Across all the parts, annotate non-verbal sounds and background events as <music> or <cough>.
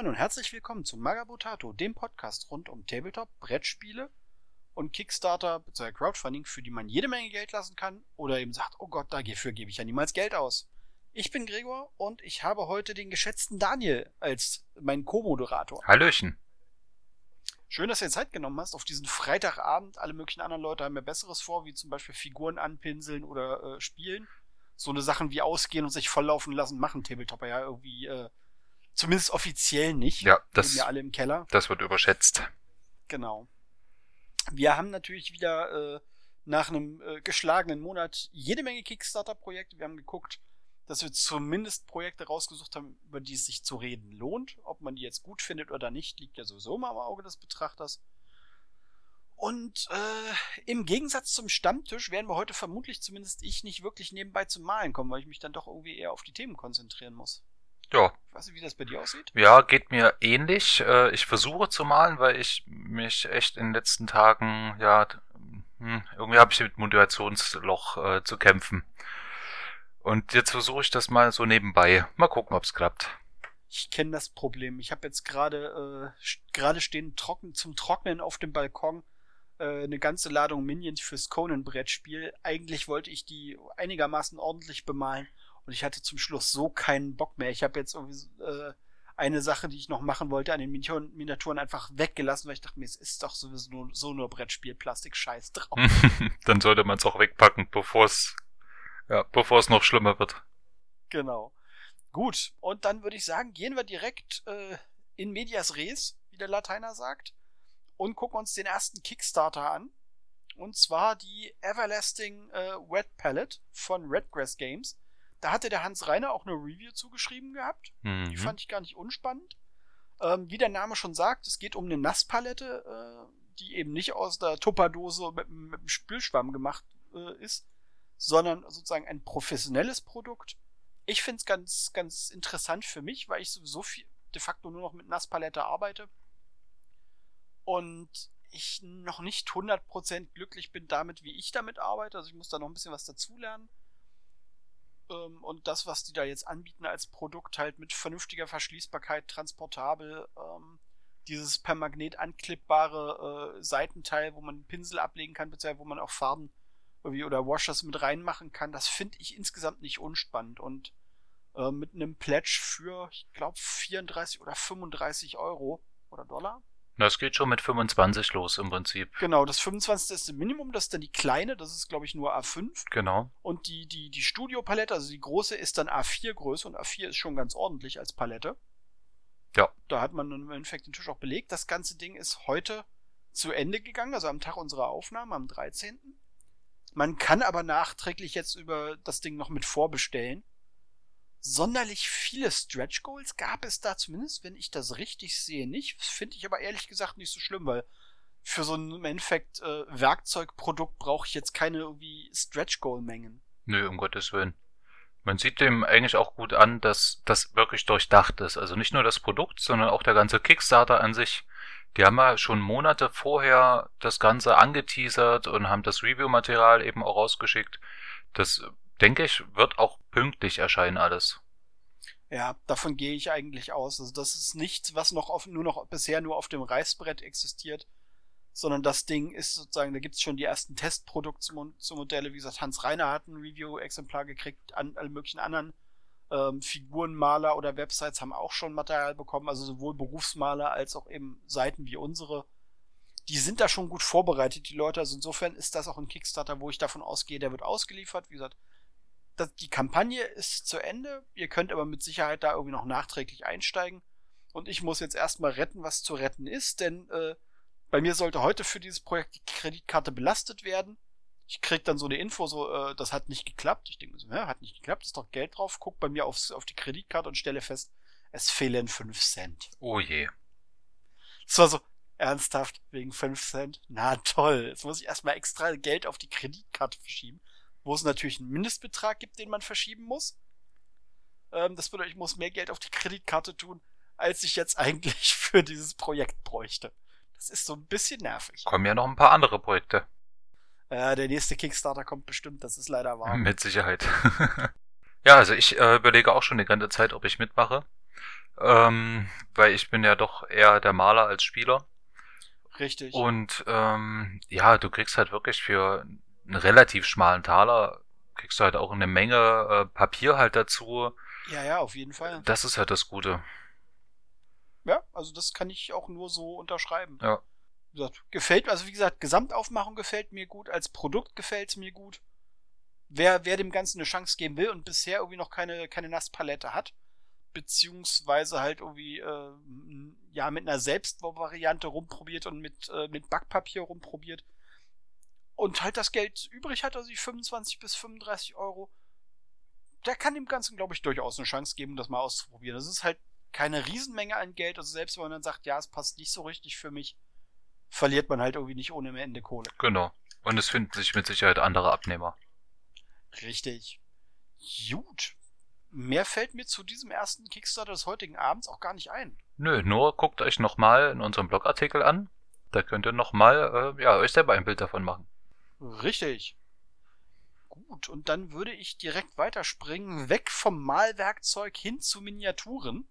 Moin und herzlich willkommen zu Magabotato, dem Podcast rund um Tabletop, Brettspiele und Kickstarter bzw. Crowdfunding, für die man jede Menge Geld lassen kann oder eben sagt, oh Gott, dafür gebe ich ja niemals Geld aus. Ich bin Gregor und ich habe heute den geschätzten Daniel als meinen Co-Moderator. Hallöchen. Schön, dass du dir Zeit genommen hast auf diesen Freitagabend. Alle möglichen anderen Leute haben ja Besseres vor, wie zum Beispiel Figuren anpinseln oder äh, spielen. So eine Sachen wie ausgehen und sich volllaufen lassen, machen Tabletopper ja irgendwie äh, zumindest offiziell nicht. Ja, das, ja alle im Keller. das wird überschätzt. Genau. Wir haben natürlich wieder äh, nach einem äh, geschlagenen Monat jede Menge Kickstarter-Projekte. Wir haben geguckt, dass wir zumindest Projekte rausgesucht haben, über die es sich zu reden lohnt. Ob man die jetzt gut findet oder nicht, liegt ja sowieso mal am Auge des Betrachters. Und äh, im Gegensatz zum Stammtisch werden wir heute vermutlich zumindest ich nicht wirklich nebenbei zum Malen kommen, weil ich mich dann doch irgendwie eher auf die Themen konzentrieren muss. Ja. Ich weiß nicht, wie das bei dir aussieht. Ja, geht mir ähnlich. Äh, Ich versuche zu malen, weil ich mich echt in den letzten Tagen, ja, hm, irgendwie habe ich mit Motivationsloch äh, zu kämpfen. Und jetzt versuche ich das mal so nebenbei. Mal gucken, ob's klappt. Ich kenne das Problem. Ich habe jetzt gerade äh, gerade stehen trocken zum Trocknen auf dem Balkon äh, eine ganze Ladung Minions fürs Conan-Brettspiel. Eigentlich wollte ich die einigermaßen ordentlich bemalen und ich hatte zum Schluss so keinen Bock mehr. Ich habe jetzt irgendwie äh, eine Sache, die ich noch machen wollte, an den Miniaturen, einfach weggelassen, weil ich dachte mir, es ist doch sowieso nur, so nur Brettspiel, Plastik, Scheiß drauf. <laughs> Dann sollte man es auch wegpacken, bevor es ja, bevor es noch schlimmer wird. Genau. Gut, und dann würde ich sagen, gehen wir direkt äh, in medias res, wie der Lateiner sagt, und gucken uns den ersten Kickstarter an. Und zwar die Everlasting äh, Wet Palette von Redgrass Games. Da hatte der Hans Reiner auch eine Review zugeschrieben gehabt. Die Mhm. fand ich gar nicht unspannend. Ähm, wie der Name schon sagt, es geht um eine Nasspalette, äh, die eben nicht aus der Tupperdose mit, mit einem Spülschwamm gemacht äh, ist, sondern sozusagen ein professionelles Produkt. Ich finde es ganz, ganz interessant für mich, weil ich sowieso viel, de facto nur noch mit Nasspalette arbeite. Und ich noch nicht 100% glücklich bin damit, wie ich damit arbeite. Also ich muss da noch ein bisschen was dazulernen. Ähm, und das, was die da jetzt anbieten als Produkt, halt mit vernünftiger Verschließbarkeit, transportabel, ähm, dieses per Magnet anklippbare äh, Seitenteil, wo man Pinsel ablegen kann, beziehungsweise wo man auch Farben irgendwie oder Washers mit reinmachen kann, das finde ich insgesamt nicht unspannend. Und äh, mit einem Pledge für, ich glaube, 34 oder 35 Euro oder Dollar. Das geht schon mit 25 los im Prinzip. Genau, das 25. ist das Minimum, das ist dann die kleine, das ist, glaube ich, nur A5. Genau. Und die, die, die Studio-Palette, also die große, ist dann A4 Größe und A4 ist schon ganz ordentlich als Palette. Ja. Da hat man im Endeffekt den Tisch auch belegt. Das ganze Ding ist heute zu Ende gegangen, also am Tag unserer Aufnahme, am 13. Man kann aber nachträglich jetzt über das Ding noch mit vorbestellen. Sonderlich viele Stretch Goals gab es da zumindest, wenn ich das richtig sehe, nicht. Finde ich aber ehrlich gesagt nicht so schlimm, weil für so ein im Endeffekt äh, Werkzeugprodukt brauche ich jetzt keine irgendwie Stretch Goal Mengen. Nö, um Gottes Willen. Man sieht dem eigentlich auch gut an, dass das wirklich durchdacht ist. Also nicht nur das Produkt, sondern auch der ganze Kickstarter an sich. Die haben ja schon Monate vorher das Ganze angeteasert und haben das Review-Material eben auch rausgeschickt. Das, denke ich, wird auch pünktlich erscheinen alles. Ja, davon gehe ich eigentlich aus. Also das ist nichts, was noch auf, nur noch bisher nur auf dem Reißbrett existiert, sondern das Ding ist sozusagen, da gibt's schon die ersten Testproduktsmodelle. Wie gesagt, Hans Reiner hat ein Review-Exemplar gekriegt, an, alle möglichen anderen ähm, Figurenmaler oder Websites haben auch schon Material bekommen, also sowohl Berufsmaler als auch eben Seiten wie unsere. Die sind da schon gut vorbereitet, die Leute. Also insofern ist das auch ein Kickstarter, wo ich davon ausgehe, der wird ausgeliefert. Wie gesagt, das, die Kampagne ist zu Ende. Ihr könnt aber mit Sicherheit da irgendwie noch nachträglich einsteigen. Und ich muss jetzt erstmal retten, was zu retten ist, denn äh, bei mir sollte heute für dieses Projekt die Kreditkarte belastet werden. Ich krieg dann so eine Info, so, äh, das hat nicht geklappt. Ich denke so, ja, hat nicht geklappt, ist doch Geld drauf. Guck bei mir aufs, auf die Kreditkarte und stelle fest, es fehlen 5 Cent. Oh je. Es war so, ernsthaft, wegen 5 Cent? Na toll, jetzt muss ich erstmal extra Geld auf die Kreditkarte verschieben, wo es natürlich einen Mindestbetrag gibt, den man verschieben muss. Ähm, das bedeutet, ich muss mehr Geld auf die Kreditkarte tun, als ich jetzt <laughs> eigentlich für dieses Projekt bräuchte. Das ist so ein bisschen nervig. Kommen ja noch ein paar andere Projekte. Äh, der nächste Kickstarter kommt bestimmt, das ist leider wahr. <laughs> Mit Sicherheit. <laughs> ja, also ich äh, überlege auch schon die ganze Zeit, ob ich mitmache. ähm, weil ich bin ja doch eher der Maler als Spieler. Richtig. Und ähm, ja, du kriegst halt wirklich für einen relativ schmalen Taler, kriegst du halt auch eine Menge äh, Papier halt dazu. Ja, ja, auf jeden Fall. Das ist halt das Gute. Ja, also das kann ich auch nur so unterschreiben. Ja. Wie gesagt, gefällt, also wie gesagt, Gesamtaufmachung gefällt mir gut, als Produkt gefällt es mir gut. Wer, wer dem Ganzen eine Chance geben will und bisher irgendwie noch keine, keine Nasspalette hat, beziehungsweise halt irgendwie äh, ja mit einer Selbstvariante rumprobiert und mit, äh, mit Backpapier rumprobiert und halt das Geld übrig hat, also die 25 bis 35 Euro, der kann dem Ganzen, glaube ich, durchaus eine Chance geben, das mal auszuprobieren. Das ist halt keine Riesenmenge an Geld, also selbst wenn man dann sagt, ja, es passt nicht so richtig für mich, verliert man halt irgendwie nicht ohne Ende Kohle. Genau. Und es finden sich mit Sicherheit andere Abnehmer. Richtig. Gut. Mehr fällt mir zu diesem ersten Kickstarter des heutigen Abends auch gar nicht ein. Nö, nur guckt euch nochmal in unserem Blogartikel an. Da könnt ihr nochmal, äh, ja, euch selber ein Bild davon machen. Richtig. Gut, und dann würde ich direkt weiterspringen, weg vom Malwerkzeug hin zu Miniaturen.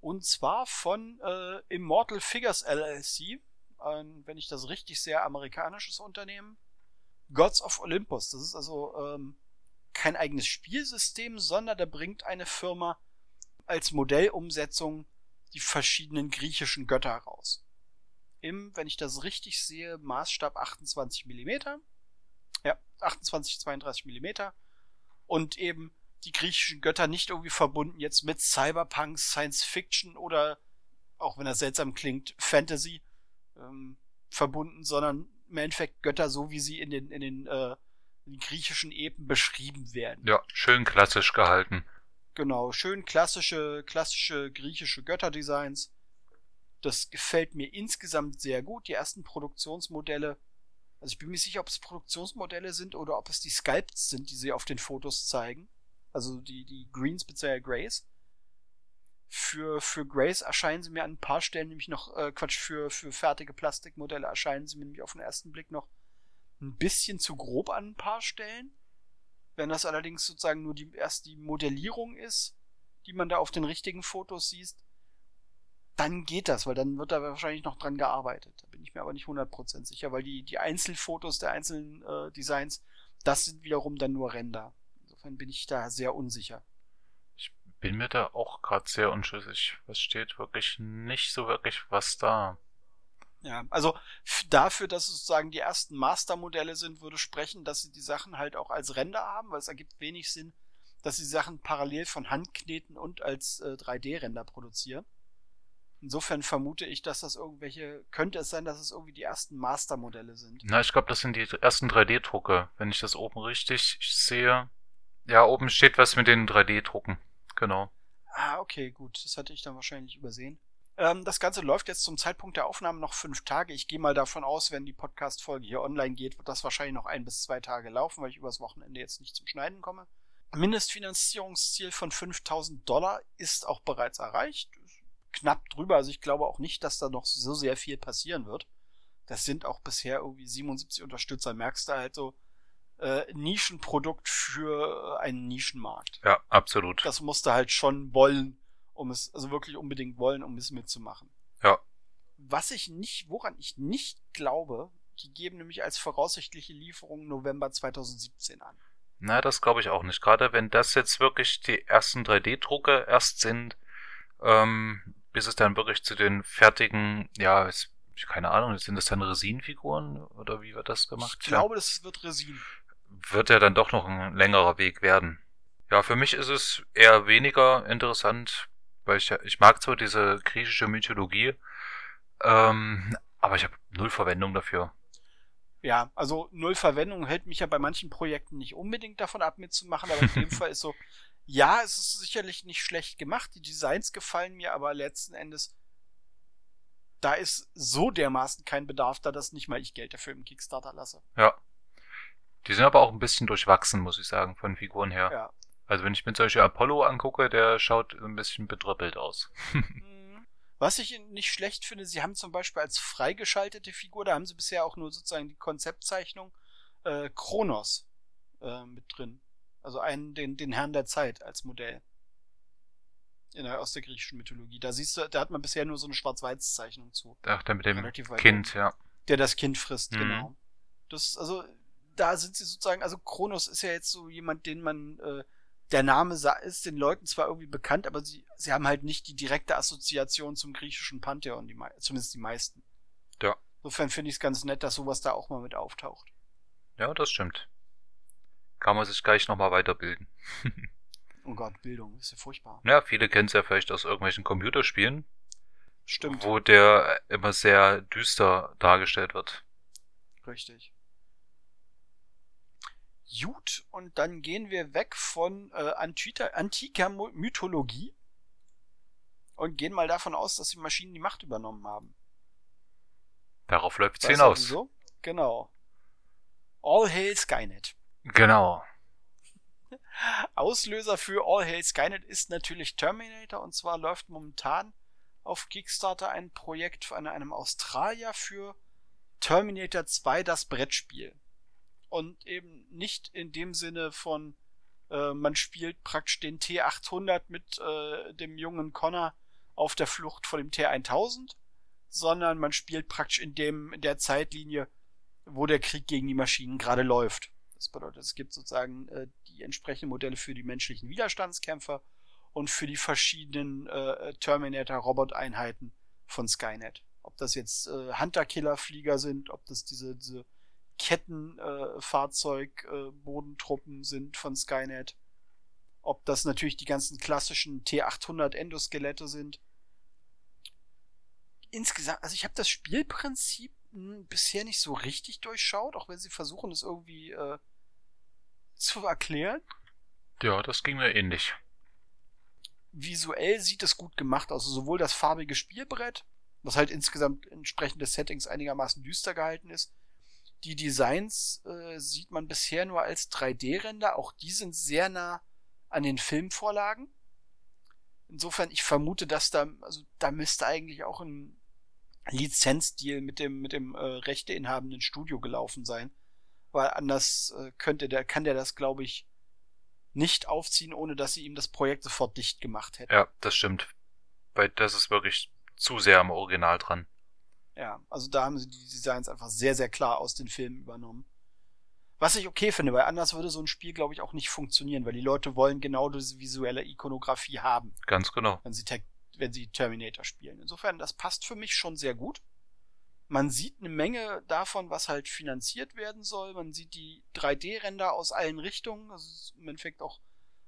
Und zwar von äh, Immortal Figures LLC, ein, wenn ich das richtig sehe, amerikanisches Unternehmen. Gods of Olympus. Das ist also ähm, kein eigenes Spielsystem, sondern da bringt eine Firma als Modellumsetzung die verschiedenen griechischen Götter raus. Im, wenn ich das richtig sehe, Maßstab 28 mm. Ja, 28, 32 mm. Und eben die griechischen Götter nicht irgendwie verbunden jetzt mit Cyberpunk, Science Fiction oder, auch wenn das seltsam klingt, Fantasy ähm, verbunden, sondern im Endeffekt Götter so, wie sie in den, in den, äh, in den griechischen Epen beschrieben werden. Ja, schön klassisch gehalten. Genau, schön klassische, klassische griechische Götterdesigns. Das gefällt mir insgesamt sehr gut. Die ersten Produktionsmodelle, also ich bin mir sicher, ob es Produktionsmodelle sind oder ob es die Sculpts sind, die sie auf den Fotos zeigen also die, die Greens bzw. Grays. Für, für Grays erscheinen sie mir an ein paar Stellen nämlich noch, äh, Quatsch, für, für fertige Plastikmodelle erscheinen sie mir nämlich auf den ersten Blick noch ein bisschen zu grob an ein paar Stellen. Wenn das allerdings sozusagen nur die, erst die Modellierung ist, die man da auf den richtigen Fotos sieht, dann geht das, weil dann wird da wahrscheinlich noch dran gearbeitet. Da bin ich mir aber nicht 100% sicher, weil die, die Einzelfotos der einzelnen äh, Designs, das sind wiederum dann nur Render. Insofern bin ich da sehr unsicher. Ich bin mir da auch gerade sehr unschlüssig. Was steht wirklich nicht so wirklich was da. Ja, also dafür, dass es sozusagen die ersten Mastermodelle sind, würde sprechen, dass sie die Sachen halt auch als Ränder haben, weil es ergibt wenig Sinn, dass sie Sachen parallel von Hand kneten und als äh, 3D-Ränder produzieren. Insofern vermute ich, dass das irgendwelche, könnte es sein, dass es irgendwie die ersten Mastermodelle sind. Na, ich glaube, das sind die ersten 3D-Drucke, wenn ich das oben richtig sehe. Ja, oben steht was mit den 3D-Drucken. Genau. Ah, okay, gut. Das hatte ich dann wahrscheinlich übersehen. Ähm, das Ganze läuft jetzt zum Zeitpunkt der Aufnahme noch fünf Tage. Ich gehe mal davon aus, wenn die Podcast-Folge hier online geht, wird das wahrscheinlich noch ein bis zwei Tage laufen, weil ich übers Wochenende jetzt nicht zum Schneiden komme. Mindestfinanzierungsziel von 5000 Dollar ist auch bereits erreicht. Knapp drüber, also ich glaube auch nicht, dass da noch so sehr viel passieren wird. Das sind auch bisher irgendwie 77 Unterstützer. Merkst du halt so, äh, Nischenprodukt für einen Nischenmarkt. Ja, absolut. Das musste halt schon wollen, um es, also wirklich unbedingt wollen, um es mitzumachen. Ja. Was ich nicht, woran ich nicht glaube, die geben nämlich als voraussichtliche Lieferung November 2017 an. Na, das glaube ich auch nicht. Gerade wenn das jetzt wirklich die ersten 3D-Drucke erst sind, ähm, bis es dann wirklich zu den fertigen, ja, keine Ahnung, sind das dann Resinfiguren oder wie wird das gemacht? Ich glaube, das wird Resin wird ja dann doch noch ein längerer Weg werden. Ja, für mich ist es eher weniger interessant, weil ich, ich mag zwar diese griechische Mythologie, ähm, aber ich habe null Verwendung dafür. Ja, also null Verwendung hält mich ja bei manchen Projekten nicht unbedingt davon ab, mitzumachen, aber in dem <laughs> Fall ist so, ja, es ist sicherlich nicht schlecht gemacht, die Designs gefallen mir, aber letzten Endes, da ist so dermaßen kein Bedarf da, dass nicht mal ich Geld dafür im Kickstarter lasse. Ja, die sind aber auch ein bisschen durchwachsen, muss ich sagen, von Figuren her. Ja. Also wenn ich mir solche Apollo angucke, der schaut ein bisschen bedröppelt aus. <laughs> Mhm. Was ich nicht schlecht finde, sie haben zum Beispiel als freigeschaltete Figur, da haben sie bisher auch nur sozusagen die Konzeptzeichnung äh, Kronos äh, mit drin. Also einen, den, den Herrn der Zeit als Modell. in der, aus der griechischen Mythologie. Da siehst du, da hat man bisher nur so eine Schwarz-Weiß-Zeichnung zu. Ach, der mit dem Kind, ja. Der das Kind frisst, Mhm. genau. Das, also, da sind sie sozusagen, also Kronos ist ja jetzt so jemand, den man, äh, der Name ist den Leuten zwar irgendwie bekannt, aber sie, sie haben halt nicht die direkte Assoziation zum griechischen Pantheon, die, zumindest die meisten. Ja. Insofern finde ich es ganz nett, dass sowas da auch mal mit auftaucht. Ja, das stimmt. Kann man sich gleich nochmal weiterbilden. <laughs> Oh Gott, Bildung, ist ja furchtbar. Ja, viele kennen es ja vielleicht aus irgendwelchen Computerspielen, Stimmt, wo der immer sehr düster dargestellt wird. richtig. Gut, und dann gehen wir weg von äh, antiker Mythologie und gehen mal davon aus, dass die Maschinen die Macht übernommen haben. Darauf läuft es hinaus. wieso? Genau. All Hail Skynet. Genau. Auslöser für All Hail Skynet ist natürlich Terminator und zwar läuft momentan auf Kickstarter ein Projekt von einem Australier für Terminator 2 das Brettspiel. Und eben nicht in dem Sinne von äh, man spielt praktisch den T800 mit äh, dem jungen Connor auf der Flucht vor dem T1000, sondern man spielt praktisch in dem in der Zeitlinie, wo der Krieg gegen die Maschinen gerade läuft. Das bedeutet, es gibt sozusagen äh, die entsprechenden Modelle für die menschlichen Widerstandskämpfer und für die verschiedenen äh, Terminator-Robot-Einheiten von Skynet. Ob das jetzt äh, Hunter-Killer-Flieger sind, ob das diese, diese Kettenfahrzeug-Bodentruppen sind von Skynet, ob das natürlich die ganzen klassischen T800 Endoskelette sind. Insgesamt, also ich habe das Spielprinzip mh, bisher nicht so richtig durchschaut, auch wenn sie versuchen, es irgendwie äh, zu erklären. Ja, das ging mir ähnlich. Visuell sieht es gut gemacht aus, also sowohl das farbige Spielbrett, was halt insgesamt entsprechend des Settings einigermaßen düster gehalten ist. Die Designs äh, sieht man bisher nur als 3D-Render, auch die sind sehr nah an den Filmvorlagen. Insofern, ich vermute, dass da, also da müsste eigentlich auch ein Lizenzdeal mit dem, mit dem äh, rechteinhabenden Studio gelaufen sein. Weil anders äh, könnte der, kann der das, glaube ich, nicht aufziehen, ohne dass sie ihm das Projekt sofort dicht gemacht hätten. Ja, das stimmt. Weil das ist wirklich zu sehr am Original dran. Ja, also da haben sie die Designs einfach sehr, sehr klar aus den Filmen übernommen. Was ich okay finde, weil anders würde so ein Spiel, glaube ich, auch nicht funktionieren, weil die Leute wollen genau diese visuelle Ikonografie haben, Ganz genau. wenn sie, Tech- wenn sie Terminator spielen. Insofern, das passt für mich schon sehr gut. Man sieht eine Menge davon, was halt finanziert werden soll. Man sieht die 3D-Ränder aus allen Richtungen. Das ist im Endeffekt auch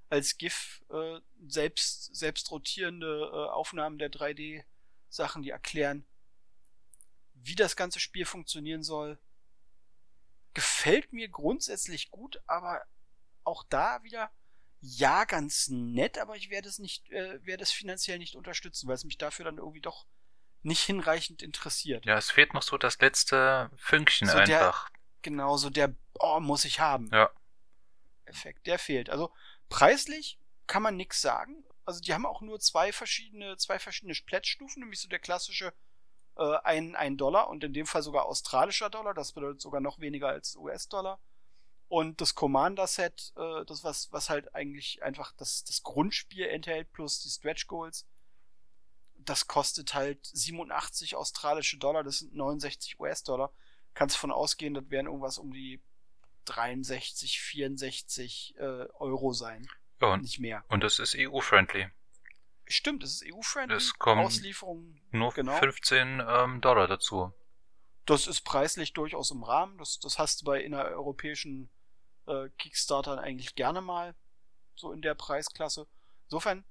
als GIF äh, selbst, selbst rotierende äh, Aufnahmen der 3D-Sachen, die erklären, wie das ganze Spiel funktionieren soll. Gefällt mir grundsätzlich gut, aber auch da wieder ja ganz nett, aber ich werde es nicht, äh, werde es finanziell nicht unterstützen, weil es mich dafür dann irgendwie doch nicht hinreichend interessiert. Ja, es fehlt noch so das letzte Fünkchen So der- einfach. Genauso der, oh, muss ich haben. Ja. Effekt, der fehlt. Also preislich kann man nix sagen. Also die haben auch nur zwei verschiedene, zwei verschiedene Plätzstufen, nämlich so der klassische äh, ein, ein Dollar und in dem Fall sogar australischer Dollar, das bedeutet sogar noch weniger als US-Dollar. Und das Commander-Set, äh, das was, was halt eigentlich einfach das, das Grundspiel enthält, plus die Stretch Goals, das kostet halt 87 australische Dollar, das sind 69 US-Dollar. Kannst von ausgehen, das werden irgendwas um die 63, 64 äh, Euro sein. Ja, und, Nicht mehr. und es ist EU-friendly. Stimmt, es ist EU-friendly. Es kommen Auslieferung. Nur Genau. 15 ähm, Dollar dazu. Das ist preislich durchaus im Rahmen. Das, das hast du bei innereuropäischen äh, Kickstartern eigentlich gerne mal. So in der Preisklasse. Insofern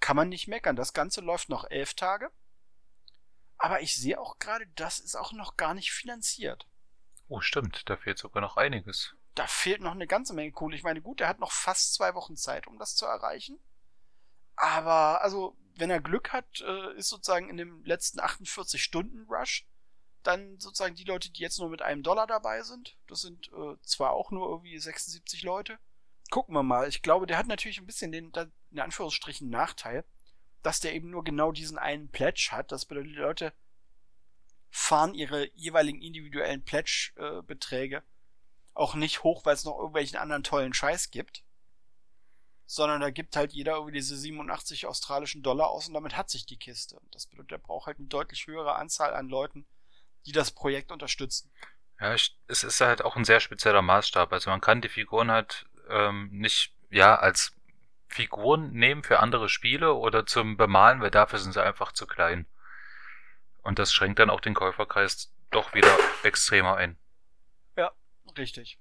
kann man nicht meckern. Das Ganze läuft noch elf Tage. Aber ich sehe auch gerade, das ist auch noch gar nicht finanziert. Oh, stimmt, da fehlt sogar noch einiges. Da fehlt noch eine ganze Menge Kohle. Ich meine, gut, er hat noch fast zwei Wochen Zeit, um das zu erreichen. Aber, also, wenn er Glück hat, äh, ist sozusagen in dem letzten 48-Stunden-Rush dann sozusagen die Leute, die jetzt nur mit einem Dollar dabei sind. Das sind äh, zwar auch nur irgendwie 76 Leute. Gucken wir mal. Ich glaube, der hat natürlich ein bisschen den, in Anführungsstrichen, Nachteil, dass der eben nur genau diesen einen Pledge hat. Das bedeutet, die Leute fahren ihre jeweiligen individuellen Pledge-Beträge auch nicht hoch, weil es noch irgendwelchen anderen tollen Scheiß gibt. sondern da gibt halt jeder irgendwie diese 87 australischen Dollar aus und damit hat sich die Kiste. Das bedeutet, er braucht halt eine deutlich höhere Anzahl an Leuten, die das Projekt unterstützen. Ja, es ist halt auch ein sehr spezieller Maßstab. Also man kann die Figuren halt ähm, nicht ja als Figuren nehmen für andere Spiele oder zum Bemalen, weil dafür sind sie einfach zu klein. Und das schränkt dann auch den Käuferkreis doch wieder extremer ein. Ja, richtig.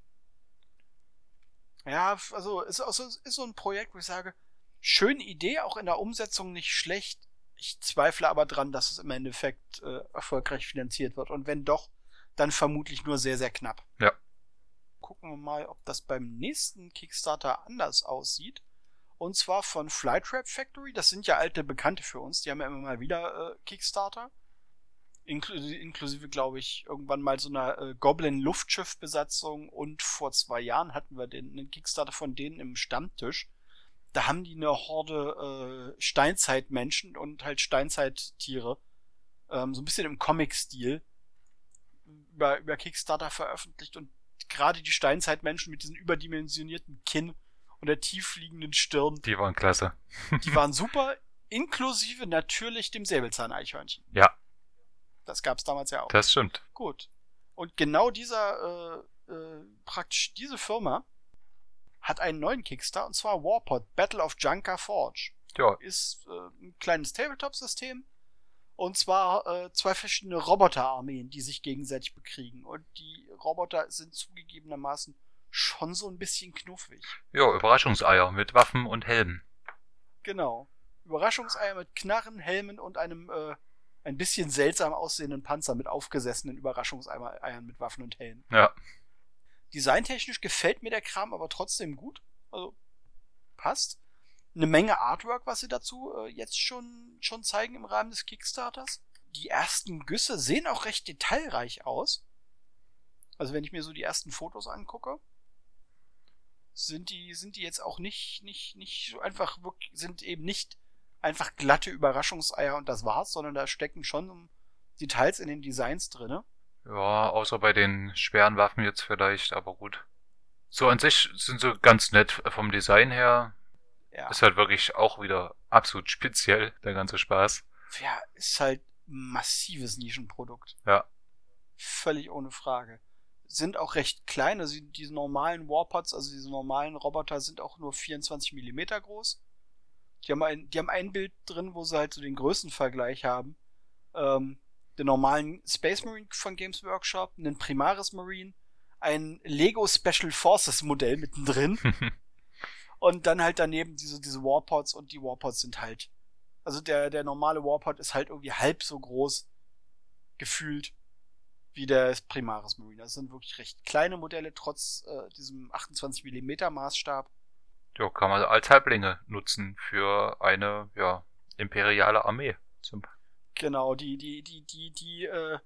Ja, also ist, also ist so ein Projekt, wo ich sage, schöne Idee, auch in der Umsetzung nicht schlecht. Ich zweifle aber dran, dass es im Endeffekt äh, erfolgreich finanziert wird. Und wenn doch, dann vermutlich nur sehr, sehr knapp. Ja. Gucken wir mal, ob das beim nächsten Kickstarter anders aussieht. Und zwar von Flytrap Factory. Das sind ja alte Bekannte für uns. Die haben ja immer mal wieder äh, Kickstarter. Inklusive, inklusive glaube ich, irgendwann mal so einer äh, Goblin-Luftschiff-Besatzung. Und vor zwei Jahren hatten wir den, einen Kickstarter von denen im Stammtisch. Da haben die eine Horde äh, Steinzeitmenschen und halt Steinzeittiere. Ähm, so ein bisschen im Comic-Stil über, über Kickstarter veröffentlicht und gerade die Steinzeitmenschen mit diesen überdimensionierten Kinn und der tiefliegenden Stirn. Die waren klasse. die waren super, inklusive natürlich dem Säbelzahneichhörnchen. Ja. Das gab's damals ja auch. Das stimmt. Gut. Und genau dieser, äh, äh, praktisch diese Firma hat einen neuen Kickstarter und zwar Warpod, Battle of Junker Forge. Ja. Ist äh, ein kleines Tabletop-System. Und zwar äh, zwei verschiedene Roboterarmeen, die sich gegenseitig bekriegen. Und die Roboter sind zugegebenermaßen schon so ein bisschen knuffig. Ja, Überraschungseier mit Waffen und Helmen. Genau. Überraschungseier mit Knarren, Helmen und einem äh, ein bisschen seltsam aussehenden Panzer mit aufgesessenen Überraschungseiern mit Waffen und Helmen. Ja. Designtechnisch gefällt mir der Kram aber trotzdem gut. Also passt. Eine Menge Artwork, was sie dazu äh, jetzt schon, schon zeigen im Rahmen des Kickstarters. Die ersten Güsse sehen auch recht detailreich aus. Also wenn ich mir so die ersten Fotos angucke, sind die, sind die jetzt auch nicht, nicht, nicht so einfach wirklich, sind eben nicht einfach glatte Überraschungseier und das war's, sondern da stecken schon Details in den Designs drinne. Ja, außer bei den schweren Waffen jetzt vielleicht, aber gut. So an sich sind sie ganz nett vom Design her. Ja. Ist halt wirklich auch wieder absolut speziell, der ganze Spaß. Ja, ist halt massives Nischenprodukt. Ja. Völlig ohne Frage. Sind auch recht klein, also diese normalen Warpods, also diese normalen Roboter sind auch nur 24 Millimeter groß. Die haben ein, die haben ein Bild drin, wo sie halt so den Größenvergleich haben. Ähm, den normalen Space Marine von Games Workshop, einen Primaris Marine, ein Lego Special Forces Modell mittendrin. <laughs> und dann halt daneben diese, diese Warpods und die Warpods sind halt. Also der, der normale Warpod ist halt irgendwie halb so groß gefühlt wie der Primaris Marine. Das sind wirklich recht kleine Modelle, trotz äh, diesem 28 mm Maßstab. Ja, kann man als Halblinge nutzen für eine, ja, imperiale Armee. Zum Genau, die, die, die, die, die, äh,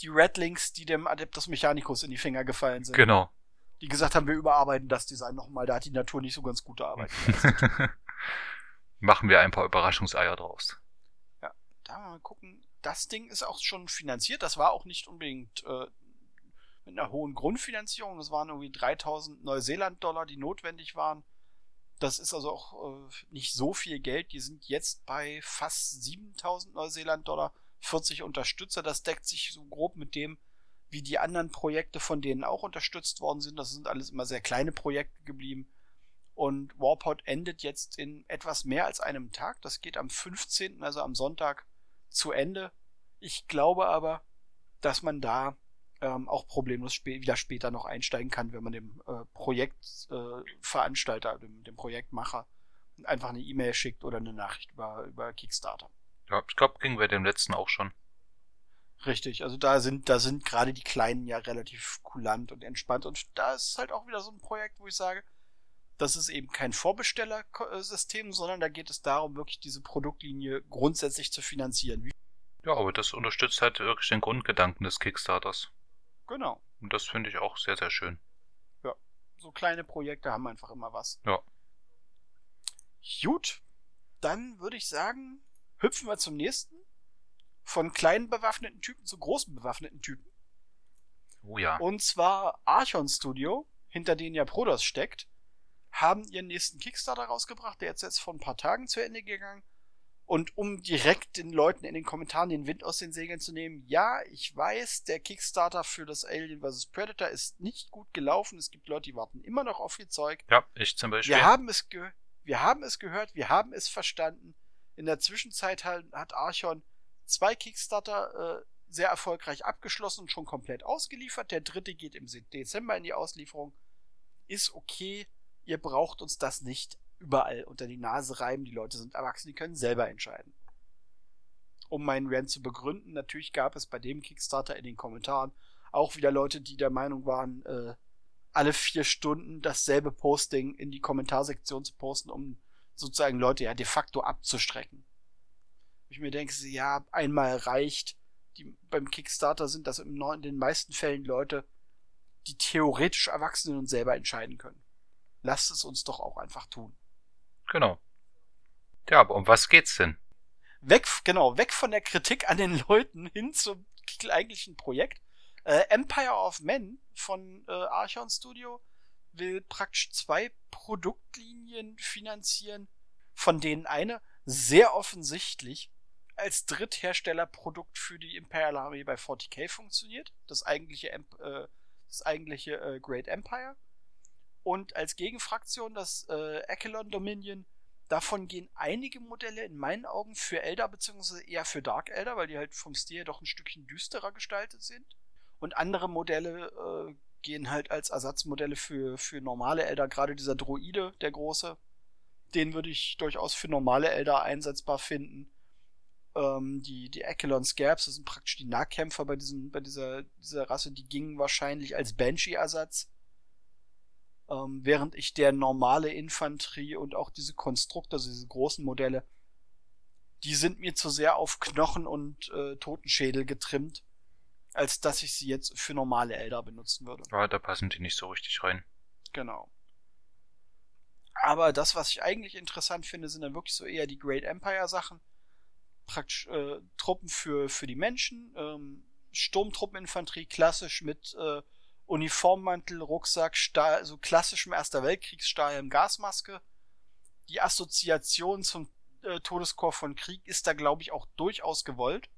die Redlings, die dem Adeptus Mechanicus in die Finger gefallen sind. Genau. Die gesagt haben, wir überarbeiten das Design nochmal, da hat die Natur nicht so ganz gute Arbeit <laughs> Machen wir ein paar Überraschungseier draus. Ja, da mal gucken. Das Ding ist auch schon finanziert. Das war auch nicht unbedingt äh, mit einer hohen Grundfinanzierung. Das waren irgendwie 3000 Neuseeland-Dollar, die notwendig waren. Das ist also auch äh, nicht so viel Geld. Die sind jetzt bei fast 7000 Neuseeland-Dollar, 40 Unterstützer. Das deckt sich so grob mit dem, wie die anderen Projekte von denen auch unterstützt worden sind. Das sind alles immer sehr kleine Projekte geblieben. Und Warpod endet jetzt in etwas mehr als einem Tag. Das geht am 15., also am Sonntag, zu Ende. Ich glaube aber, dass man da ähm, auch problemlos sp wieder später noch einsteigen kann, wenn man dem äh, Projektveranstalter, äh, dem, dem Projektmacher einfach eine E-Mail schickt oder eine Nachricht über, über Kickstarter. Ja, ich glaube, ging bei dem letzten auch schon. Richtig, also da sind, da sind gerade die Kleinen ja relativ kulant und entspannt und da ist halt auch wieder so ein Projekt, wo ich sage, das ist eben kein Vorbestellersystem, sondern da geht es darum, wirklich diese Produktlinie grundsätzlich zu finanzieren. Ja, aber das unterstützt halt wirklich den Grundgedanken des Kickstarters. Genau. Und das finde ich auch sehr, sehr schön. Ja, so kleine Projekte haben einfach immer was. Ja. Gut, dann würde ich sagen, hüpfen wir zum nächsten. Von kleinen bewaffneten Typen zu großen bewaffneten Typen. Oh ja. Und zwar Archon Studio, hinter denen ja Prodos steckt, haben ihren nächsten Kickstarter rausgebracht, der jetzt jetzt vor ein paar Tagen zu Ende gegangen. Und um direkt den Leuten in den Kommentaren den Wind aus den Segeln zu nehmen, ja, ich weiß, der Kickstarter für das Alien vs. Predator ist nicht gut gelaufen. Es gibt Leute, die warten immer noch auf ihr Zeug. Ja, ich zum Beispiel. Wir haben es, ge wir haben es gehört, wir haben es verstanden. In der Zwischenzeit halt, hat Archon zwei Kickstarter äh, sehr erfolgreich abgeschlossen und schon komplett ausgeliefert. Der dritte geht im Dezember in die Auslieferung. Ist okay. Ihr braucht uns das nicht überall unter die Nase reiben. Die Leute sind erwachsen, die können selber entscheiden. Um meinen Rant zu begründen, natürlich gab es bei dem Kickstarter in den Kommentaren auch wieder Leute, die der Meinung waren, äh, alle vier Stunden dasselbe Posting in die Kommentarsektion zu posten, um sozusagen Leute ja de facto abzustrecken. Ich mir denke, ja, einmal reicht. Die, beim Kickstarter sind das in den meisten Fällen Leute, die theoretisch Erwachsenen und selber entscheiden können. Lasst es uns doch auch einfach tun. Genau. Ja, aber um was geht's denn? Weg, genau, weg von der Kritik an den Leuten hin zum eigentlichen Projekt. Äh, Empire of Men von äh, Archon Studio will praktisch zwei Produktlinien finanzieren, von denen eine sehr offensichtlich als Drittherstellerprodukt für die Imperial Army bei 40k funktioniert. Das eigentliche, äh, das eigentliche äh, Great Empire. Und als Gegenfraktion das äh, Echelon Dominion. Davon gehen einige Modelle in meinen Augen für Elder beziehungsweise eher für Dark Elder, weil die halt vom Stil doch ein Stückchen düsterer gestaltet sind. Und andere Modelle äh, gehen halt als Ersatzmodelle für, für normale Elder. Gerade dieser Droide, der große, den würde ich durchaus für normale Elder einsetzbar finden. Ähm, die, die Echelon Scabs, das sind praktisch die Nahkämpfer bei, diesem, bei dieser, dieser Rasse, die gingen wahrscheinlich als Banshee-Ersatz. Ähm, während ich der normale Infanterie und auch diese Konstrukte, also diese großen Modelle, die sind mir zu sehr auf Knochen und äh, Totenschädel getrimmt, als dass ich sie jetzt für normale Elder benutzen würde. Ja, da passen die nicht so richtig rein. Genau. Aber das, was ich eigentlich interessant finde, sind dann wirklich so eher die Great Empire Sachen praktisch äh, Truppen für, für die Menschen, ähm, Sturmtruppeninfanterie klassisch mit äh, Uniformmantel, Rucksack, Stahl, so klassischem Erster Weltkriegsstahl im Gasmaske. Die Assoziation zum äh, Todeskorps von Krieg ist da, glaube ich, auch durchaus gewollt.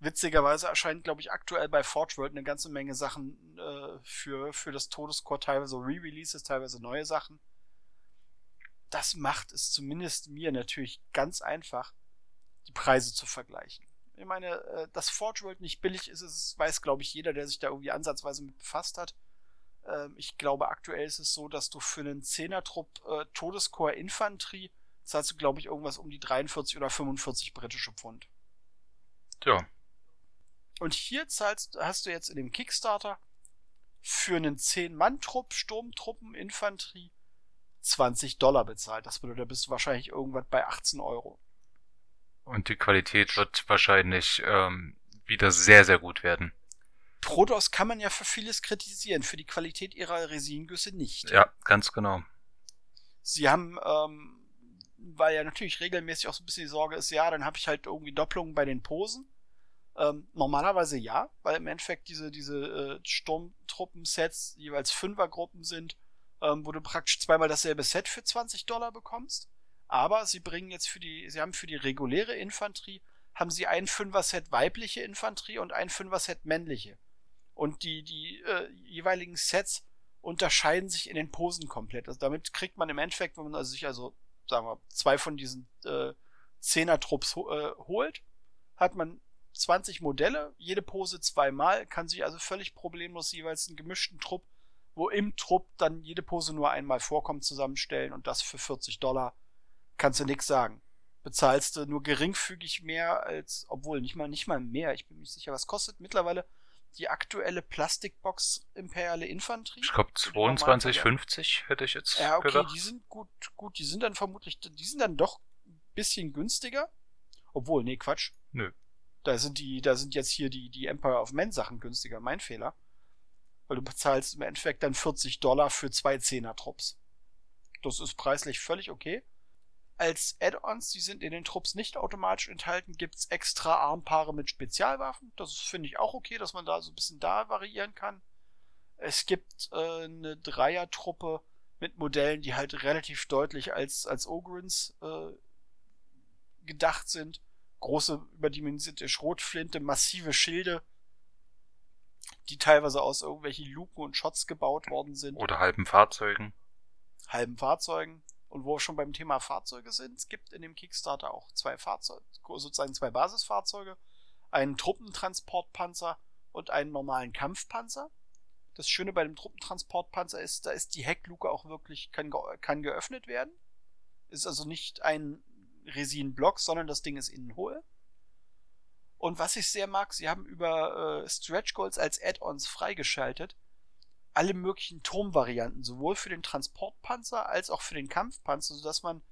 Witzigerweise erscheint, glaube ich, aktuell bei Forge World eine ganze Menge Sachen äh, für, für das Todeskorps, teilweise Re-Releases, teilweise neue Sachen. Das macht es zumindest mir natürlich ganz einfach, die Preise zu vergleichen. Ich meine, äh, dass Forge World nicht billig ist, ist weiß, glaube ich, jeder, der sich da irgendwie ansatzweise mit befasst hat. Ähm, ich glaube, aktuell ist es so, dass du für einen Zehnertrupp äh, Todescore Infanterie zahlst du, glaube ich, irgendwas um die 43 oder 45 britische Pfund. Ja. Und hier zahlst, hast du jetzt in dem Kickstarter für einen 10-Mann-Trupp, Sturmtruppen, Infanterie 20 Dollar bezahlt. Das bedeutet, da bist du wahrscheinlich irgendwas bei 18 Euro. Und die Qualität wird wahrscheinlich ähm, wieder sehr, sehr gut werden. Protoss kann man ja für vieles kritisieren, für die Qualität ihrer Resingüsse nicht. Ja, ganz genau. Sie haben, ähm, weil ja natürlich regelmäßig auch so ein bisschen die Sorge ist, ja, dann habe ich halt irgendwie Doppelungen bei den Posen. Ähm, normalerweise ja, weil im Endeffekt diese, diese äh, Sturmtruppen-Sets jeweils Fünfergruppen sind, ähm, wo du praktisch zweimal dasselbe Set für 20 Dollar bekommst. Aber sie bringen jetzt für die, sie haben für die reguläre Infanterie, haben sie ein Fünfer-Set weibliche Infanterie und ein Fünfer-Set männliche. Und die, die äh, jeweiligen Sets unterscheiden sich in den Posen komplett. Also damit kriegt man im Endeffekt, wenn man also sich also, sagen wir, zwei von diesen äh, Zehner-Trupps äh, holt, hat man 20 Modelle, jede Pose zweimal, kann sich also völlig problemlos jeweils einen gemischten Trupp, wo im Trupp dann jede Pose nur einmal vorkommt, zusammenstellen und das für 40 Dollar kannst du nichts sagen. Bezahlst du nur geringfügig mehr als, obwohl nicht mal, nicht mal mehr. Ich bin mir nicht sicher, was kostet mittlerweile die aktuelle Plastikbox Imperiale Infanterie. Ich glaube 22,50 hätte ich jetzt Ja, okay, gedacht. die sind gut, gut, die sind dann vermutlich, die sind dann doch ein bisschen günstiger. Obwohl, nee, Quatsch. Nö. Da sind die, da sind jetzt hier die, die Empire of Men Sachen günstiger, mein Fehler. Weil du bezahlst im Endeffekt dann 40 Dollar für zwei Zehner-Trupps. Das ist preislich völlig okay. Als Add-ons, die sind in den Trupps nicht automatisch enthalten, gibt's extra Armpaare mit Spezialwaffen. Das finde ich auch okay, dass man da so ein bisschen da variieren kann. Es gibt äh, eine Dreiertruppe mit Modellen, die halt relativ deutlich als, als Ogrins äh, gedacht sind. Große überdimensionierte Schrotflinte, massive Schilde, die teilweise aus irgendwelchen Luken und Shots gebaut worden sind. Oder halben Fahrzeugen. Halben Fahrzeugen. Und wo wir schon beim Thema Fahrzeuge sind, es gibt in dem Kickstarter auch zwei Fahrzeuge, sozusagen zwei Basisfahrzeuge, einen Truppentransportpanzer und einen normalen Kampfpanzer. Das Schöne bei dem Truppentransportpanzer ist, da ist die Heckluke auch wirklich, kann, kann geöffnet werden. Ist also nicht ein Resinblock, sondern das Ding ist innen hohl. Und was ich sehr mag, sie haben über äh, Stretch Goals als Add-ons freigeschaltet alle möglichen Turmvarianten, sowohl für den Transportpanzer als auch für den Kampfpanzer, sodass man,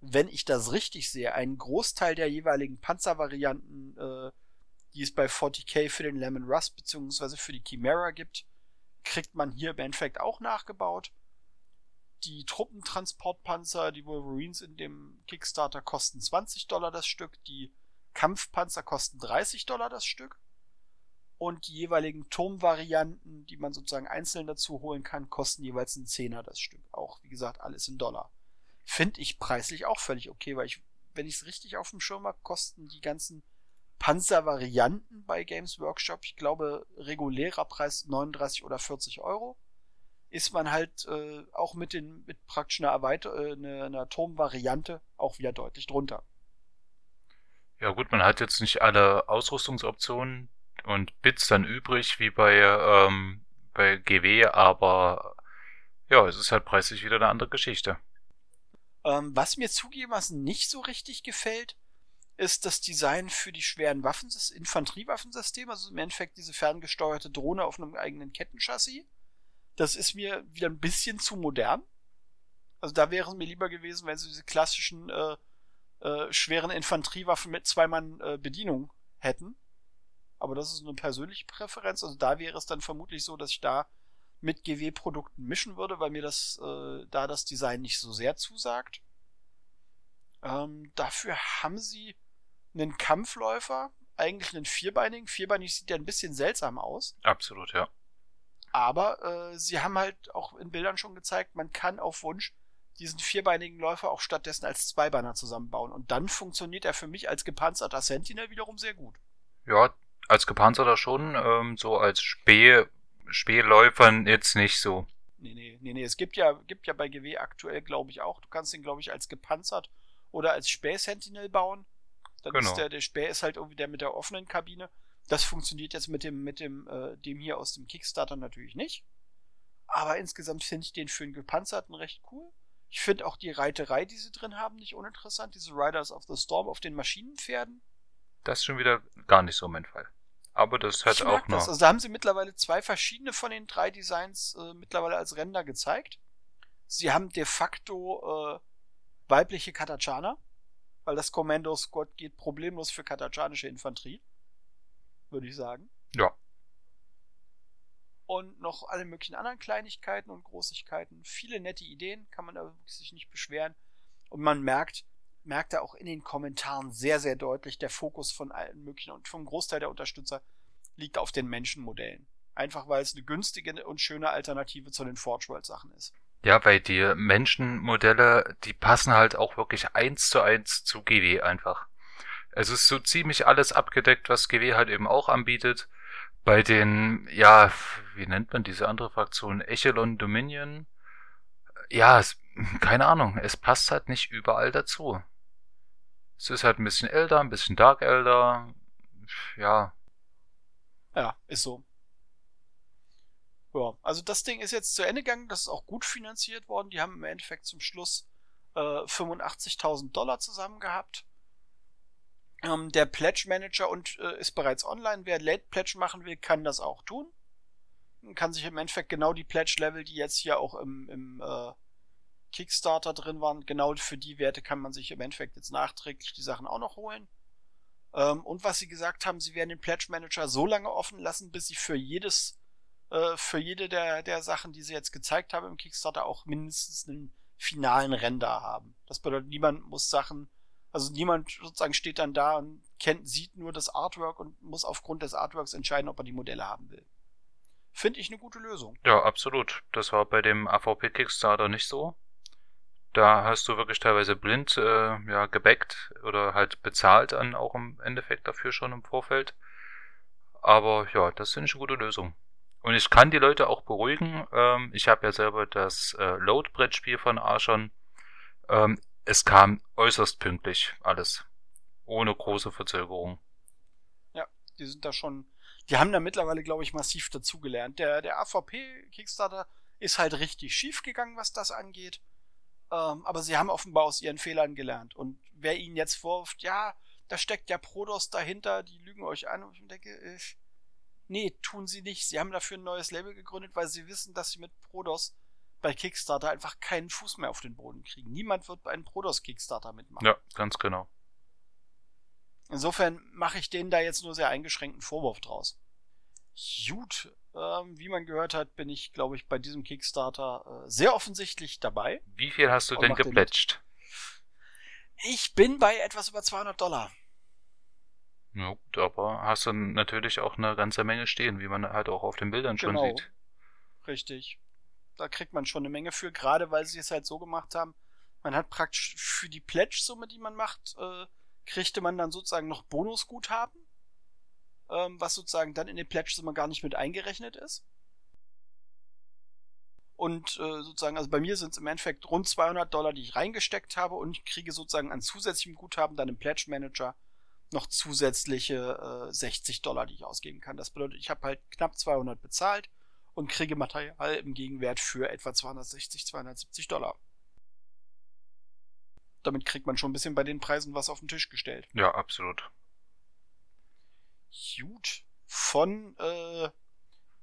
wenn ich das richtig sehe, einen Großteil der jeweiligen Panzervarianten, äh, die es bei 40k für den Lemon Rust bzw. für die Chimera gibt, kriegt man hier im Endeffekt auch nachgebaut. Die Truppentransportpanzer, die Wolverines in dem Kickstarter kosten 20 Dollar das Stück, die Kampfpanzer kosten 30 Dollar das Stück und die jeweiligen Turmvarianten, die man sozusagen einzeln dazu holen kann, kosten jeweils einen Zehner das Stück. Auch, wie gesagt, alles in Dollar. Finde ich preislich auch völlig okay, weil ich, wenn ich es richtig auf dem Schirm habe, kosten die ganzen Panzervarianten bei Games Workshop, ich glaube, regulärer Preis 39 oder 40 Euro. Ist man halt äh, auch mit den mit praktisch einer Erweiter äh, einer, einer Turmvariante auch wieder deutlich drunter. Ja gut, man hat jetzt nicht alle Ausrüstungsoptionen, und Bits dann übrig, wie bei, ähm, bei GW, aber ja, es ist halt preislich wieder eine andere Geschichte. Ähm, was mir zugegebenermaßen nicht so richtig gefällt, ist das Design für die schweren Waffen, das Infanteriewaffensystem, also im Endeffekt diese ferngesteuerte Drohne auf einem eigenen Kettenchassis. Das ist mir wieder ein bisschen zu modern. Also da wäre es mir lieber gewesen, wenn sie diese klassischen äh, äh, schweren Infanteriewaffen mit zweimann äh, Bedienung hätten aber das ist eine persönliche Präferenz. Also da wäre es dann vermutlich so, dass ich da mit GW-Produkten mischen würde, weil mir das äh, da das Design nicht so sehr zusagt. Ähm, dafür haben sie einen Kampfläufer, eigentlich einen vierbeinigen. Vierbeinig sieht ja ein bisschen seltsam aus. Absolut, ja. Aber äh, sie haben halt auch in Bildern schon gezeigt, man kann auf Wunsch diesen vierbeinigen Läufer auch stattdessen als Zweibeiner zusammenbauen. Und dann funktioniert er für mich als gepanzerter Sentinel wiederum sehr gut. Ja, als gepanzerter schon, ähm, so als Spee, jetzt nicht so. Nee, nee, nee, nee. Es gibt ja, gibt ja bei GW aktuell, glaube ich, auch. Du kannst den, glaube ich, als gepanzert oder als Späh-Sentinel bauen. Dann genau. ist der, der Späh ist halt irgendwie der mit der offenen Kabine. Das funktioniert jetzt mit dem, mit dem, äh, dem hier aus dem Kickstarter natürlich nicht. Aber insgesamt finde ich den für einen gepanzerten recht cool. Ich finde auch die Reiterei, die sie drin haben, nicht uninteressant. Diese Riders of the Storm auf den Maschinenpferden. Das ist schon wieder gar nicht so mein Fall. Aber das hat auch noch. Also da haben sie mittlerweile zwei verschiedene von den drei Designs äh, mittlerweile als Render gezeigt. Sie haben de facto äh, weibliche Katachana, weil das Commando Squad geht problemlos für katachanische Infanterie. Würde ich sagen. Ja. Und noch alle möglichen anderen Kleinigkeiten und Großigkeiten. Viele nette Ideen, kann man aber sich nicht beschweren. Und man merkt, merkt er auch in den Kommentaren sehr, sehr deutlich, der Fokus von allen möglichen und vom Großteil der Unterstützer liegt auf den Menschenmodellen. Einfach weil es eine günstige und schöne Alternative zu den Forge World Sachen ist. Ja, weil die Menschenmodelle, die passen halt auch wirklich eins zu eins zu GW einfach. Es ist so ziemlich alles abgedeckt, was GW halt eben auch anbietet. Bei den, ja, wie nennt man diese andere Fraktion? Echelon Dominion? Ja, es, <laughs> keine Ahnung, es passt halt nicht überall dazu. Es ist halt ein bisschen älter, ein bisschen Dark Elder. Ja. Ja, ist so. Ja, also das Ding ist jetzt zu Ende gegangen, das ist auch gut finanziert worden. Die haben im Endeffekt zum Schluss äh, 85.000 Dollar zusammen gehabt. Ähm, der Pledge Manager und äh, ist bereits online. Wer Late Pledge machen will, kann das auch tun. Kann sich im Endeffekt genau die Pledge Level, die jetzt hier auch im, im äh, Kickstarter drin waren, genau für die Werte kann man sich im Endeffekt jetzt nachträglich die Sachen auch noch holen. Ähm, und was sie gesagt haben, sie werden den Pledge Manager so lange offen lassen, bis sie für jedes, äh, für jede der, der Sachen, die sie jetzt gezeigt haben im Kickstarter, auch mindestens einen finalen Render haben. Das bedeutet, niemand muss Sachen, also niemand sozusagen steht dann da und kennt, sieht nur das Artwork und muss aufgrund des Artworks entscheiden, ob er die Modelle haben will. finde ich eine gute Lösung. Ja, absolut. Das war bei dem AVP Kickstarter nicht so. Da hast du wirklich teilweise blind äh, ja, gebackt oder halt bezahlt dann auch im Endeffekt dafür schon im Vorfeld. Aber ja, das finde ich eine gute Lösung. Und ich kann die Leute auch beruhigen. Ähm, ich habe ja selber das äh, Load-Brettspiel von Archon. Ähm, es kam äußerst pünktlich alles. Ohne große Verzögerung. Ja, die sind da schon. Die haben da mittlerweile, glaube ich, massiv dazugelernt. Der, der AVP Kickstarter ist halt richtig schief gegangen, was das angeht. Ähm, aber sie haben offenbar aus ihren Fehlern gelernt. Und wer ihnen jetzt vorwirft, ja, da steckt ja Prodos dahinter, die lügen euch an. Und ich denke, ich, nee, tun sie nicht. Sie haben dafür ein neues Label gegründet, weil sie wissen, dass sie mit Prodos bei Kickstarter einfach keinen Fuß mehr auf den Boden kriegen. Niemand wird bei einem Prodos Kickstarter mitmachen. Ja, ganz genau. Insofern mache ich denen da jetzt nur sehr eingeschränkten Vorwurf draus. Gut, ähm, wie man gehört hat, bin ich, glaube ich, bei diesem Kickstarter äh, sehr offensichtlich dabei. Wie viel hast du denn geplätscht? Ich bin bei etwas über 200 Dollar. Ja, gut, aber hast du natürlich auch eine ganze Menge stehen, wie man halt auch auf den Bildern schon genau. sieht. Richtig. Da kriegt man schon eine Menge für, gerade weil sie es halt so gemacht haben. Man hat praktisch für die Pledge-Summe, die man macht, äh, kriegte man dann sozusagen noch Bonusguthaben ähm, was sozusagen dann in den Pledges immer gar nicht mit eingerechnet ist. Und äh, sozusagen, also bei mir sind es im Endeffekt rund 200 Dollar, die ich reingesteckt habe und ich kriege sozusagen an zusätzlichem Guthaben dann im Pledge Manager noch zusätzliche äh, 60 Dollar, die ich ausgeben kann. Das bedeutet, ich habe halt knapp 200 bezahlt und kriege Material im Gegenwert für etwa 260, 270 Dollar. Damit kriegt man schon ein bisschen bei den Preisen was auf den Tisch gestellt. Ja, absolut gut von äh,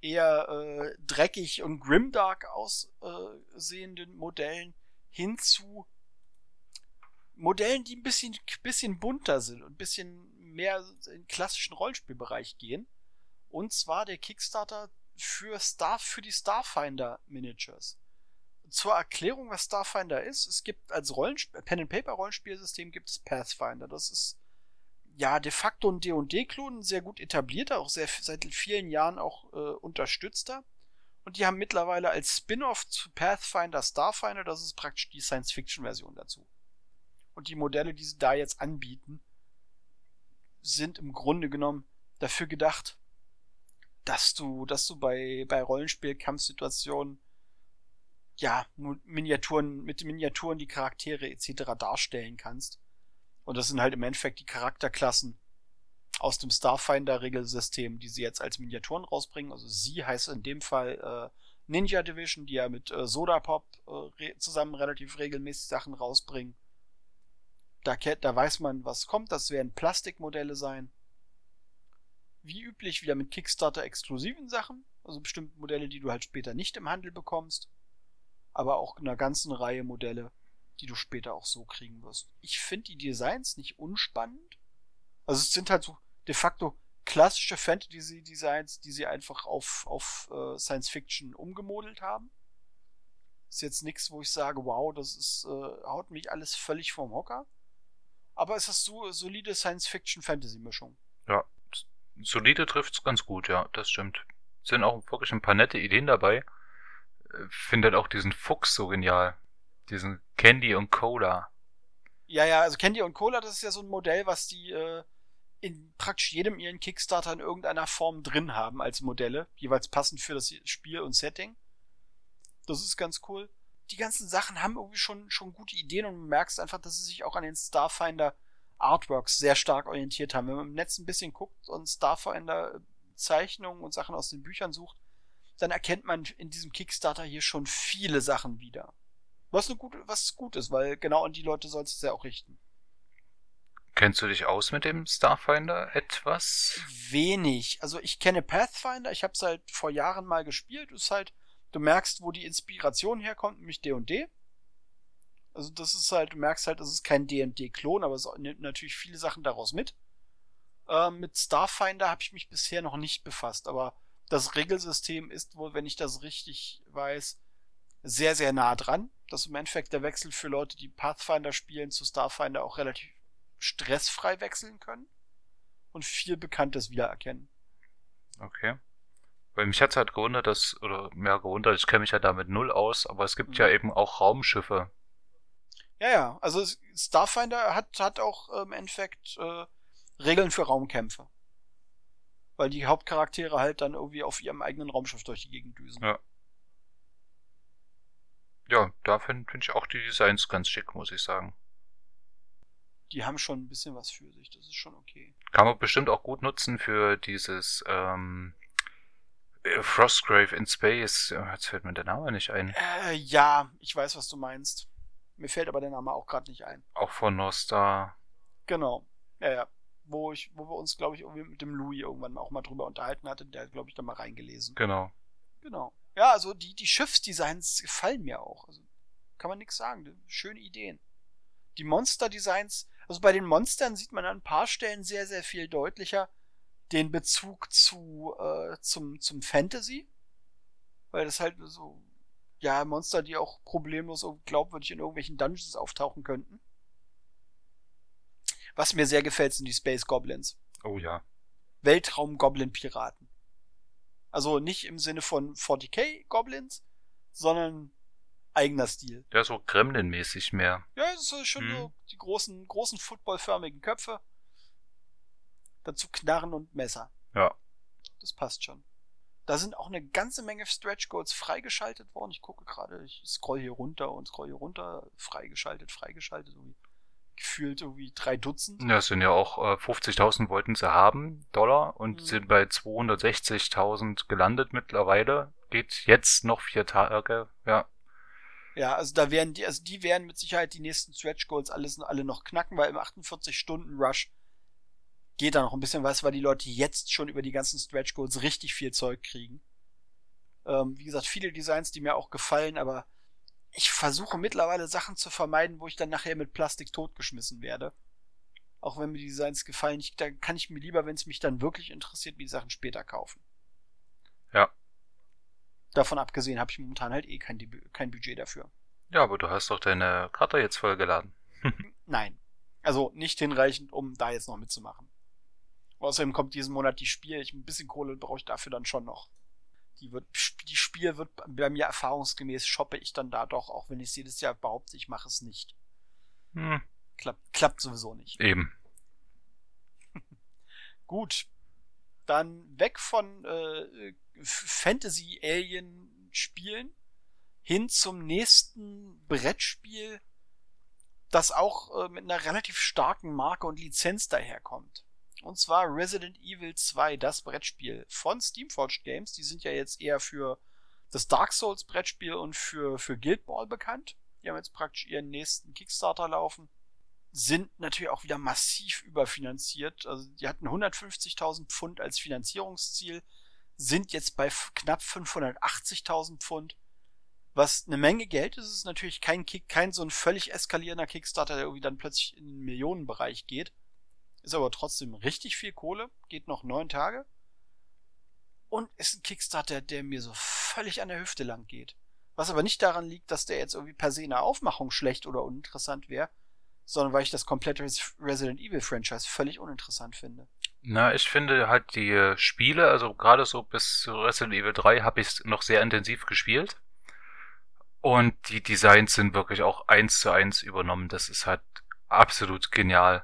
eher äh, dreckig und grimdark aussehenden Modellen hin zu Modellen, die ein bisschen, bisschen bunter sind und ein bisschen mehr in den klassischen Rollenspielbereich gehen. Und zwar der Kickstarter für Star, für die Starfinder Miniatures. Zur Erklärung, was Starfinder ist, es gibt als Rollenspiel, Pen and Paper Rollenspielsystem gibt es Pathfinder. Das ist ja, de facto ein D&D-Klon, sehr gut etablierter, auch sehr, seit vielen Jahren auch äh, unterstützter. Und die haben mittlerweile als Spin-off zu Pathfinder Starfinder, das ist praktisch die Science-Fiction-Version dazu. Und die Modelle, die sie da jetzt anbieten, sind im Grunde genommen dafür gedacht, dass du, dass du bei, bei Rollenspiel-Kampfsituationen ja, Miniaturen, mit Miniaturen die Charaktere etc. darstellen kannst und das sind halt im Endeffekt die Charakterklassen aus dem Starfinder-Regelsystem, die sie jetzt als Miniaturen rausbringen. Also sie heißt in dem Fall äh, Ninja Division, die ja mit äh, Sodapop äh, zusammen relativ regelmäßig Sachen rausbringen. Da, da weiß man, was kommt. Das werden Plastikmodelle sein. Wie üblich wieder mit Kickstarter-exklusiven Sachen. Also bestimmte Modelle, die du halt später nicht im Handel bekommst. Aber auch in einer ganzen Reihe Modelle, die du später auch so kriegen wirst. Ich finde die Designs nicht unspannend. Also es sind halt so de facto klassische Fantasy-Designs, die sie einfach auf, auf äh, Science Fiction umgemodelt haben. Ist jetzt nichts, wo ich sage, wow, das ist, äh, haut mich alles völlig vom Hocker. Aber es ist so solide Science-Fiction-Fantasy-Mischung. Ja, solide trifft's ganz gut, ja, das stimmt. Sind auch wirklich ein paar nette Ideen dabei. Äh, findet auch diesen Fuchs so genial. Diesen Candy und Cola. Ja, ja, also Candy und Cola, das ist ja so ein Modell, was die äh, in praktisch jedem ihren Kickstarter in irgendeiner Form drin haben als Modelle, jeweils passend für das Spiel und Setting. Das ist ganz cool. Die ganzen Sachen haben irgendwie schon, schon gute Ideen und du merkst einfach, dass sie sich auch an den Starfinder Artworks sehr stark orientiert haben. Wenn man im Netz ein bisschen guckt und Starfinder Zeichnungen und Sachen aus den Büchern sucht, dann erkennt man in diesem Kickstarter hier schon viele Sachen wieder. Was, eine gute, was gut ist, weil genau an die Leute sollst du es ja auch richten. Kennst du dich aus mit dem Starfinder etwas? Wenig. Also ich kenne Pathfinder, ich habe es halt vor Jahren mal gespielt. Ist halt, du merkst, wo die Inspiration herkommt, nämlich D&D. Also das ist halt, du merkst halt, es ist kein D&D-Klon, aber es nimmt natürlich viele Sachen daraus mit. Ähm, mit Starfinder habe ich mich bisher noch nicht befasst, aber das Regelsystem ist wohl, wenn ich das richtig weiß, sehr, sehr nah dran. Dass im Endeffekt der Wechsel für Leute, die Pathfinder spielen, zu Starfinder auch relativ stressfrei wechseln können und viel Bekanntes wiedererkennen. Okay. Weil mich hat's halt gewundert, dass, oder mehr gewundert, ich kenne mich ja damit null aus, aber es gibt mhm. ja eben auch Raumschiffe. Ja, ja, also Starfinder hat, hat auch äh, im Endeffekt äh, Regeln für Raumkämpfe. Weil die Hauptcharaktere halt dann irgendwie auf ihrem eigenen Raumschiff durch die Gegend düsen. Ja. Ja, da finde find ich auch die Designs ganz schick, muss ich sagen. Die haben schon ein bisschen was für sich, das ist schon okay. Kann man bestimmt auch gut nutzen für dieses ähm, äh, Frostgrave in Space. Jetzt fällt mir der Name nicht ein. Äh, ja, ich weiß, was du meinst. Mir fällt aber der Name auch gerade nicht ein. Auch von Nostar. Genau. Ja, ja. Wo, ich, wo wir uns, glaube ich, irgendwie mit dem Louis irgendwann auch mal drüber unterhalten hatten. Der hat, glaube ich, da mal reingelesen. Genau. Genau. Ja, also die, die Schiffsdesigns gefallen mir auch. Also kann man nichts sagen. Schöne Ideen. Die Monster-Designs, also bei den Monstern sieht man an ein paar Stellen sehr, sehr viel deutlicher den Bezug zu, äh, zum, zum Fantasy. Weil das halt so, ja, Monster, die auch problemlos und glaubwürdig in irgendwelchen Dungeons auftauchen könnten. Was mir sehr gefällt, sind die Space Goblins. Oh ja. Weltraum-Goblin-Piraten. Also nicht im Sinne von 40k-Goblins, sondern eigener Stil. Ja, so Gremlin-mäßig mehr. Ja, es ist schon hm. so die großen, großen footballförmigen Köpfe. Dazu Knarren und Messer. Ja. Das passt schon. Da sind auch eine ganze Menge Stretch Goals freigeschaltet worden. Ich gucke gerade, ich scroll hier runter und scroll hier runter. Freigeschaltet, freigeschaltet. Irgendwie gefühlt irgendwie drei Dutzend. Ja, es sind ja auch äh, 50.000 wollten sie haben, Dollar, und mhm. sind bei 260.000 gelandet mittlerweile. Geht jetzt noch vier Tage, ja. Ja, also da werden die, also die werden mit Sicherheit die nächsten Stretch Goals alles alle noch knacken, weil im 48 Stunden Rush geht da noch ein bisschen was, weil die Leute jetzt schon über die ganzen Stretch Goals richtig viel Zeug kriegen. Ähm, wie gesagt, viele Designs, die mir auch gefallen, aber ich versuche mittlerweile Sachen zu vermeiden, wo ich dann nachher mit Plastik totgeschmissen werde. Auch wenn mir die Designs gefallen, ich, dann kann ich mir lieber, wenn es mich dann wirklich interessiert, die Sachen später kaufen. Ja. Davon abgesehen habe ich momentan halt eh kein, kein Budget dafür. Ja, aber du hast doch deine Karte jetzt vollgeladen. <laughs> Nein. Also nicht hinreichend, um da jetzt noch mitzumachen. Außerdem kommt diesen Monat die Spiel. Ich ein bisschen Kohle brauche ich dafür dann schon noch. Die wird, die Spiel wird bei mir erfahrungsgemäß shoppe ich dann da doch, auch wenn ich jedes Jahr behaupte, ich mache es nicht. Hm. Klappt, klappt sowieso nicht. Eben. <laughs> Gut. Dann weg von äh, Fantasy-Alien-Spielen hin zum nächsten Brettspiel, das auch äh, mit einer relativ starken Marke und Lizenz daherkommt. Und zwar Resident Evil 2, das Brettspiel von Steamforged Games. Die sind ja jetzt eher für das Dark Souls Brettspiel und für, für Guild Ball bekannt. Die haben jetzt praktisch ihren nächsten Kickstarter laufen. Sind natürlich auch wieder massiv überfinanziert. Also die hatten 150.000 Pfund als Finanzierungsziel, sind jetzt bei knapp 580.000 Pfund. Was eine Menge Geld ist, ist natürlich kein Kick, kein so ein völlig eskalierender Kickstarter, der irgendwie dann plötzlich in den Millionenbereich geht. Ist aber trotzdem richtig viel Kohle, geht noch neun Tage. Und ist ein Kickstarter, der mir so völlig an der Hüfte lang geht. Was aber nicht daran liegt, dass der jetzt irgendwie per se in der Aufmachung schlecht oder uninteressant wäre, sondern weil ich das komplette Resident Evil Franchise völlig uninteressant finde. Na, ich finde halt die Spiele, also gerade so bis zu Resident Evil 3 habe ich noch sehr intensiv gespielt. Und die Designs sind wirklich auch eins zu eins übernommen. Das ist halt absolut genial.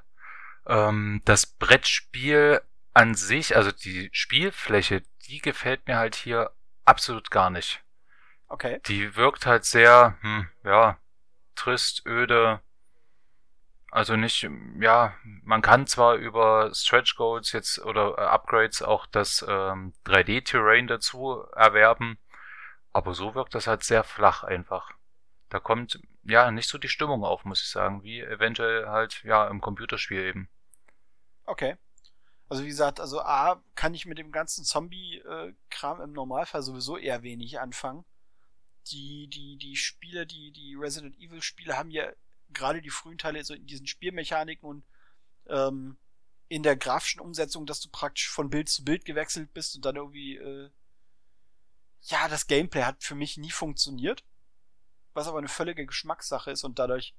Ähm, das Brettspiel an sich, also die Spielfläche, die gefällt mir halt hier absolut gar nicht. Okay. Die wirkt halt sehr, hm, ja, trist, öde. Also nicht, ja, man kann zwar über Stretch Goals jetzt oder äh, Upgrades auch das ähm, 3D-Terrain dazu erwerben, aber so wirkt das halt sehr flach einfach. Da kommt ja nicht so die Stimmung auf, muss ich sagen, wie eventuell halt ja im Computerspiel eben. Okay. Also wie gesagt, also A, kann ich mit dem ganzen Zombie-Kram im Normalfall sowieso eher wenig anfangen. Die, die, die Spiele, die, die Resident Evil-Spiele haben ja gerade die frühen Teile so in diesen Spielmechaniken und ähm, in der grafischen Umsetzung, dass du praktisch von Bild zu Bild gewechselt bist und dann irgendwie, äh, ja, das Gameplay hat für mich nie funktioniert. Was aber eine völlige Geschmackssache ist und dadurch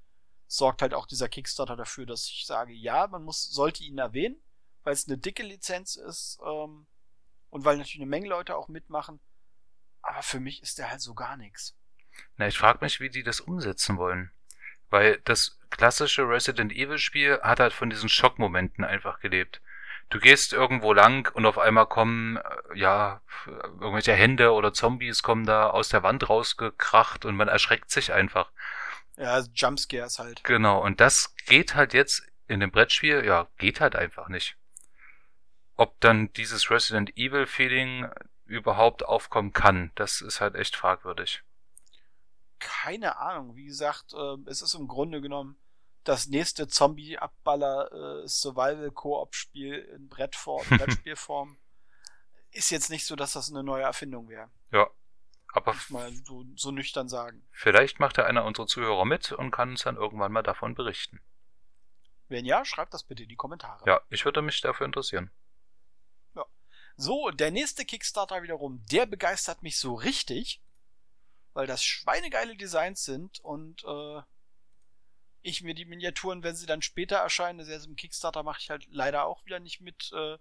sorgt halt auch dieser Kickstarter dafür, dass ich sage, ja, man muss, sollte ihn erwähnen, weil es eine dicke Lizenz ist, ähm, und weil natürlich eine Menge Leute auch mitmachen. Aber für mich ist der halt so gar nichts. Na, ich frage mich, wie die das umsetzen wollen. Weil das klassische Resident Evil Spiel hat halt von diesen Schockmomenten einfach gelebt. Du gehst irgendwo lang und auf einmal kommen, äh, ja, irgendwelche Hände oder Zombies kommen da aus der Wand rausgekracht und man erschreckt sich einfach. Ja, Jumpscares halt. Genau, und das geht halt jetzt in dem Brettspiel, ja, geht halt einfach nicht. Ob dann dieses Resident Evil Feeling überhaupt aufkommen kann, das ist halt echt fragwürdig keine Ahnung. Wie gesagt, äh, es ist im Grunde genommen das nächste Zombie-Abballer äh, in Brettform, <laughs> Brettspielform. ist jetzt nicht so, dass das eine neue Erfindung wäre. Ja. Aber mal so, so nüchtern sagen. Vielleicht macht ja einer unserer Zuhörer mit und kann uns dann irgendwann mal davon berichten. Wenn ja, schreibt das bitte in die Kommentare. Ja, ich würde mich dafür interessieren. Ja. So, der nächste Kickstarter wiederum, der begeistert mich so richtig weil das schweinegeile Designs sind und äh, ich mir die Miniaturen, wenn sie dann später erscheinen, das heißt im Kickstarter mache ich halt leider auch wieder nicht mit, äh,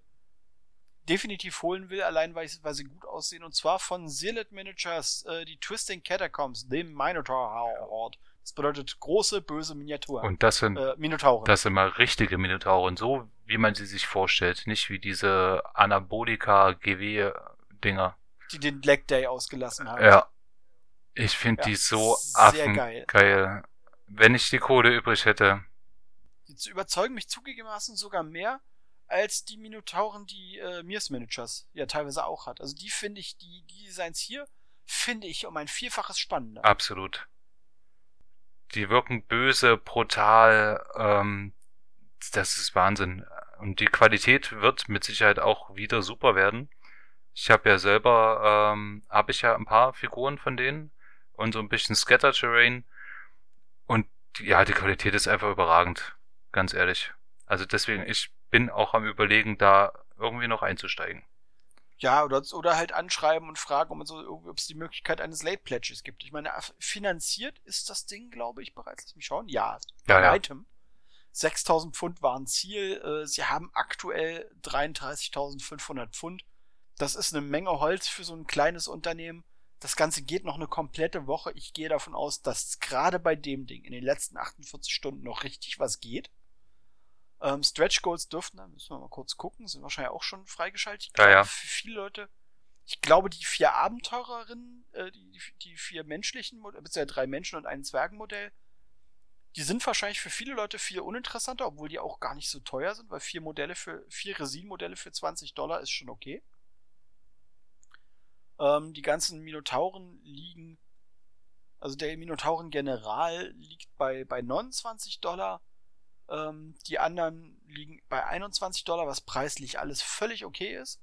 definitiv holen will, allein weil, ich, weil sie gut aussehen. Und zwar von Zealot Miniatures, äh, die Twisting Catacombs, dem Minotaur Horde. Das bedeutet große, böse Miniaturen. Und das sind, äh, Minotauren. das sind mal richtige Minotauren, so wie man sie sich vorstellt. Nicht wie diese Anabolika-GW-Dinger. Die den Black Day ausgelassen haben. Ja, ich finde ja, die so affengeil. Geil. Wenn ich die Kohle übrig hätte. Die überzeugen mich zugegebenermaßen sogar mehr als die Minotauren, die äh, Mirs Managers ja teilweise auch hat. Also die finde ich, die, die Designs hier, finde ich um ein Vielfaches spannender. Absolut. Die wirken böse, brutal, ähm, das ist Wahnsinn. Und die Qualität wird mit Sicherheit auch wieder super werden. Ich habe ja selber, ähm, habe ich ja ein paar Figuren von denen und so ein bisschen Scatter-Terrain. Und ja, die Qualität ist einfach überragend, ganz ehrlich. Also deswegen, ich bin auch am überlegen, da irgendwie noch einzusteigen. Ja, oder, oder halt anschreiben und fragen, ob, so, es die Möglichkeit eines Late Pledges gibt. Ich meine, finanziert ist das Ding, glaube ich, bereits. Lass mich schauen. Ja, ja, ja. Item. 6000 Pfund waren Ziel. Äh, sie haben aktuell 33.500 Pfund. Das ist eine Menge Holz für so ein kleines Unternehmen. Das Ganze geht noch eine komplette Woche. Ich gehe davon aus, dass gerade bei dem Ding in den letzten 48 Stunden noch richtig was geht. Ähm, Stretch Goals dürften, da müssen wir mal kurz gucken, sind wahrscheinlich auch schon freigeschaltet. Ja, ja. Für viele Leute. Ich glaube, die vier Abenteurerinnen, äh, die, die vier menschlichen, beziehungsweise drei Menschen und ein Zwergenmodell, die sind wahrscheinlich für viele Leute viel uninteressanter, obwohl die auch gar nicht so teuer sind, weil vier Modelle für, vier Resin-Modelle für 20 Dollar ist schon okay. Ähm, die ganzen Minotauren liegen, also der Minotauren General liegt bei, bei 29 Dollar. Ähm, die anderen liegen bei 21 Dollar, was preislich alles völlig okay ist.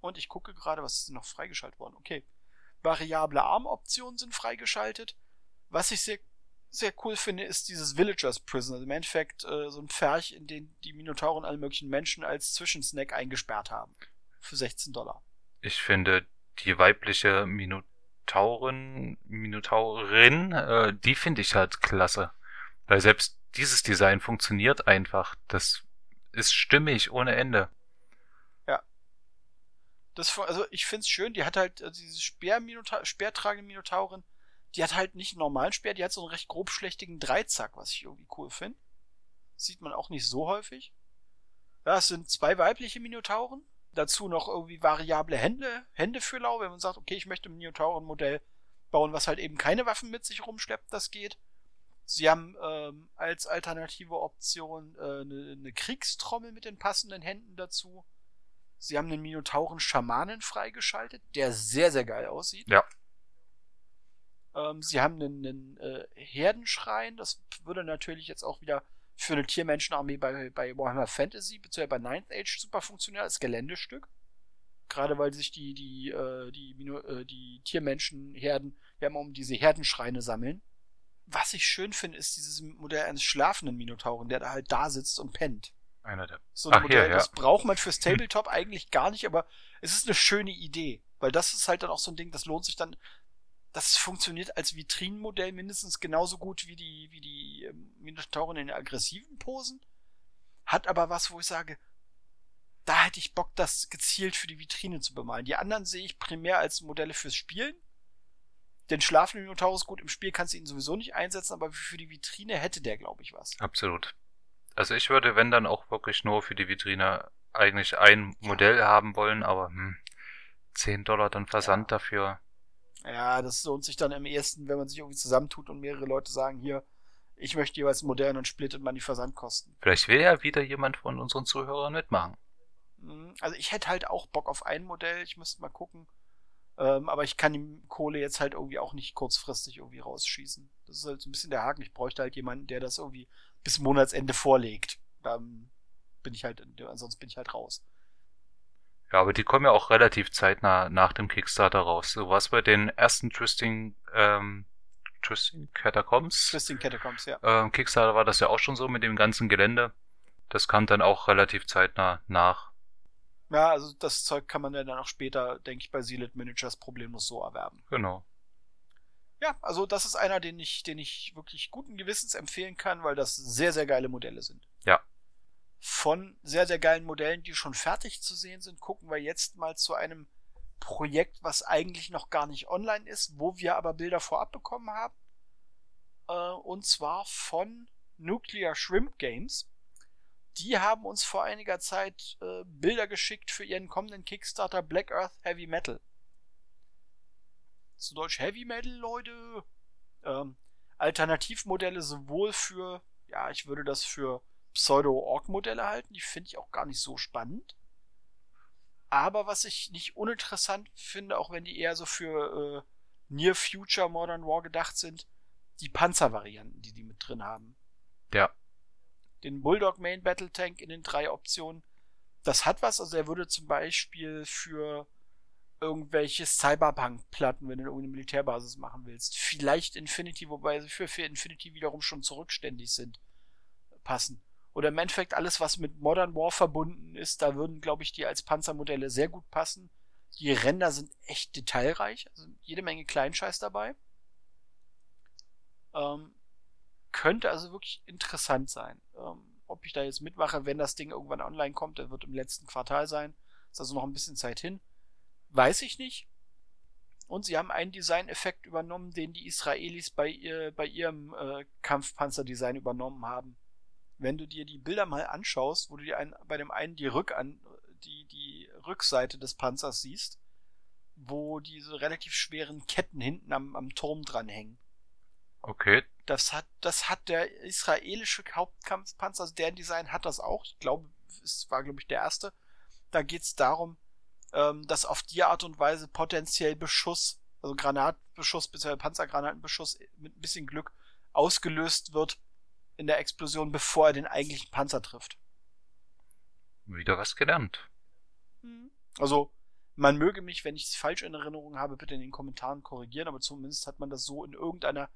Und ich gucke gerade, was ist noch freigeschaltet worden. Okay. Variable Armoptionen sind freigeschaltet. Was ich sehr, sehr cool finde, ist dieses Villagers Prison. Also im Endeffekt äh, so ein Pferch, in den die Minotauren alle möglichen Menschen als Zwischensnack eingesperrt haben. Für 16 Dollar ich finde die weibliche Minotaurin, Minotaurin, äh, die finde ich halt klasse. Weil selbst dieses Design funktioniert einfach. Das ist stimmig ohne Ende. Ja. Das, also ich finde es schön, die hat halt also diese Speer speertragende Minotaurin, die hat halt nicht einen normalen Speer, die hat so einen recht grobschlächtigen Dreizack, was ich irgendwie cool finde. Sieht man auch nicht so häufig. Ja, es sind zwei weibliche Minotauren Dazu noch irgendwie variable Hände, Händefüller, wenn man sagt, okay, ich möchte ein Minotauren-Modell bauen, was halt eben keine Waffen mit sich rumschleppt, das geht. Sie haben ähm, als alternative Option äh, eine, eine Kriegstrommel mit den passenden Händen dazu. Sie haben einen Minotauren-Schamanen freigeschaltet, der sehr, sehr geil aussieht. Ja. Ähm, sie haben einen, einen äh, Herdenschrein, das würde natürlich jetzt auch wieder für eine Tiermenschenarmee bei, bei Warhammer Fantasy, beziehungsweise bei Ninth Age super funktioniert als Geländestück. Gerade weil sich die, die, äh, die, äh, die Tiermenschenherden ja immer um diese Herdenschreine sammeln. Was ich schön finde, ist dieses Modell eines schlafenden Minotauren, der da halt da sitzt und pennt. Einer der. So ein Ach, Modell, ja, ja. das braucht man fürs Tabletop eigentlich gar nicht, aber es ist eine schöne Idee. Weil das ist halt dann auch so ein Ding, das lohnt sich dann das funktioniert als Vitrinenmodell mindestens genauso gut wie die, wie die ähm, Minotauren in den aggressiven Posen. Hat aber was, wo ich sage, da hätte ich Bock, das gezielt für die Vitrine zu bemalen. Die anderen sehe ich primär als Modelle fürs Spielen. Den schlafenden Minotaurus gut im Spiel kannst du ihn sowieso nicht einsetzen, aber für die Vitrine hätte der, glaube ich, was. Absolut. Also ich würde, wenn dann auch wirklich nur für die Vitrine eigentlich ein Modell haben wollen, aber hm, 10 Dollar dann Versand ja. dafür. Ja, das lohnt sich dann am ehesten, wenn man sich irgendwie zusammentut und mehrere Leute sagen, hier, ich möchte jeweils ein Modell und splittet man die Versandkosten. Vielleicht will ja wieder jemand von unseren Zuhörern mitmachen. Hm, also ich hätte halt auch Bock auf ein Modell, ich müsste mal gucken. Ähm, aber ich kann die Kohle jetzt halt irgendwie auch nicht kurzfristig irgendwie rausschießen. Das ist halt so ein bisschen der Haken. Ich bräuchte halt jemanden, der das irgendwie bis Monatsende vorlegt. Dann bin ich halt, ansonsten bin ich halt raus. Ja, aber die kommen ja auch relativ zeitnah nach dem Kickstarter raus. So was bei den ersten Twisting, ähm, Twisting Catacombs. Twisting Catacombs, ja. Ähm, Kickstarter war das ja auch schon so mit dem ganzen Gelände. Das kam dann auch relativ zeitnah nach. Ja, also das Zeug kann man dann auch später, denke ich, bei Sealed Miniatures problemlos so erwerben. Genau. Ja, also das ist einer, den ich, den ich wirklich guten Gewissens empfehlen kann, weil das sehr, sehr geile Modelle sind. Ja. Von sehr, sehr geilen Modellen, die schon fertig zu sehen sind, gucken wir jetzt mal zu einem Projekt, was eigentlich noch gar nicht online ist, wo wir aber Bilder vorab bekommen haben. Äh, und zwar von Nuclear Shrimp Games. Die haben uns vor einiger Zeit äh, Bilder geschickt für ihren kommenden Kickstarter Black Earth Heavy Metal. Zu Deutsch Heavy Metal, Leute. Ähm, Alternativmodelle sowohl für, ja, ich würde das für Pseudo-Orc-Modelle halten, die finde ich auch gar nicht so spannend. Aber was ich nicht uninteressant finde, auch wenn die eher so für äh, Near Future Modern War gedacht sind, die Panzervarianten, die die mit drin haben. Ja. Den Bulldog Main Battle Tank in den drei Optionen. Das hat was, also er würde zum Beispiel für irgendwelche Cyberpunk-Platten, wenn du irgendeine Militärbasis machen willst. Vielleicht Infinity, wobei sie für, für Infinity wiederum schon zurückständig sind, passen. Oder im Endeffekt alles, was mit Modern War verbunden ist, da würden, glaube ich, die als Panzermodelle sehr gut passen. Die Ränder sind echt detailreich, also jede Menge Kleinscheiß dabei. Ähm, könnte also wirklich interessant sein. Ähm, ob ich da jetzt mitmache, wenn das Ding irgendwann online kommt, das wird im letzten Quartal sein. Ist also noch ein bisschen Zeit hin. Weiß ich nicht. Und sie haben einen Designeffekt übernommen, den die Israelis bei, ihr, bei ihrem äh, Kampfpanzerdesign übernommen haben. Wenn du dir die Bilder mal anschaust, wo du dir ein, bei dem einen die, Rückan, die, die Rückseite des Panzers siehst, wo diese relativ schweren Ketten hinten am, am Turm dranhängen. Okay. Das hat, das hat der israelische Hauptkampfpanzer, also deren Design hat das auch. Ich glaube, es war, glaube ich, der erste. Da geht es darum, ähm, dass auf die Art und Weise potenziell Beschuss, also Granatbeschuss bzw. Panzergranatenbeschuss mit ein bisschen Glück ausgelöst wird in der Explosion, bevor er den eigentlichen Panzer trifft. Wieder was gelernt. Mhm. Also, man möge mich, wenn ich es falsch in Erinnerung habe, bitte in den Kommentaren korrigieren, aber zumindest hat man das so in irgendeiner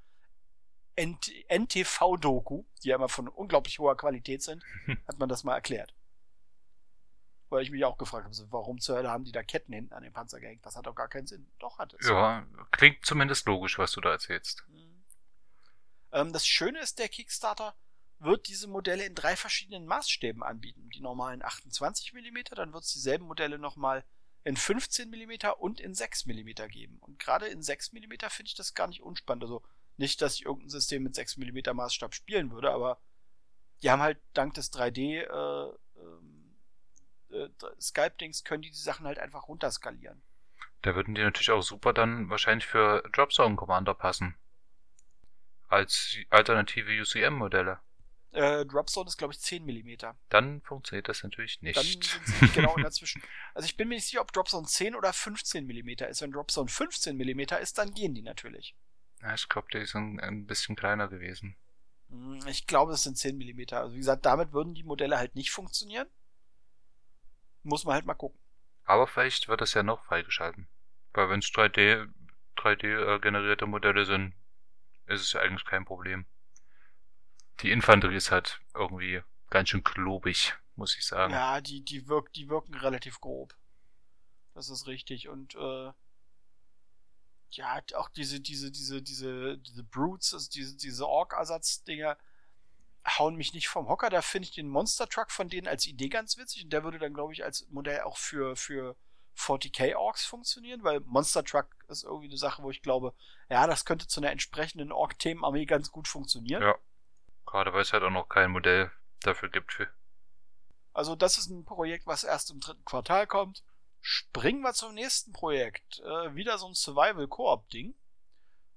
NTV-Doku, die ja immer von unglaublich hoher Qualität sind, <laughs> hat man das mal erklärt. Weil ich mich auch gefragt habe, warum zur Hölle haben die da Ketten hinten an den Panzer gehängt? Das hat doch gar keinen Sinn. Doch, hat es. Ja, klingt zumindest logisch, was du da erzählst. Mhm. Ähm, das Schöne ist, der Kickstarter wird diese Modelle in drei verschiedenen Maßstäben anbieten. Die normalen 28 mm, dann wird es dieselben Modelle nochmal in 15 mm und in 6 mm geben. Und gerade in 6 mm finde ich das gar nicht unspannend. Also nicht, dass ich irgendein System mit 6 mm Maßstab spielen würde, aber die haben halt dank des 3D äh, ähm, äh, Skype-Dings können die die Sachen halt einfach runterskalieren. Da würden die natürlich auch super dann wahrscheinlich für Dropzone Commander passen. Als alternative UCM-Modelle. Äh, Dropzone ist, glaube ich, 10 mm. Dann funktioniert das natürlich nicht. Dann sind sie genau <laughs> dazwischen. Also ich bin mir nicht sicher, ob Dropzone 10 oder 15 mm ist. Wenn Dropzone 15 mm ist, dann gehen die natürlich. Ja, ich glaube, die sind ein bisschen kleiner gewesen. Hm, ich glaube, es sind 10 mm. Also wie gesagt, damit würden die Modelle halt nicht funktionieren. Muss man halt mal gucken. Aber vielleicht wird das ja noch freigeschalten. Weil wenn es 3D, 3D generierte Modelle sind, ist es ja eigentlich kein Problem. Die Infanterie ist halt irgendwie ganz schön klobig, muss ich sagen. Ja, die, die, wirk, die wirken relativ grob. Das ist richtig. Und äh, ja, auch diese, diese, diese, diese, diese Brutes, also diese, diese Ork-Ersatz-Dinger, hauen mich nicht vom Hocker. Da finde ich den Monster Truck von denen als Idee ganz witzig. Und der würde dann, glaube ich, als Modell auch für, für 40k Orks funktionieren, weil Monster Truck ist irgendwie eine Sache, wo ich glaube, ja, das könnte zu einer entsprechenden Ork-Themenarmee ganz gut funktionieren. Ja. Gerade weil es halt auch noch kein Modell dafür gibt. Für. Also das ist ein Projekt, was erst im dritten Quartal kommt. Springen wir zum nächsten Projekt. Äh, wieder so ein Survival-Koop-Ding.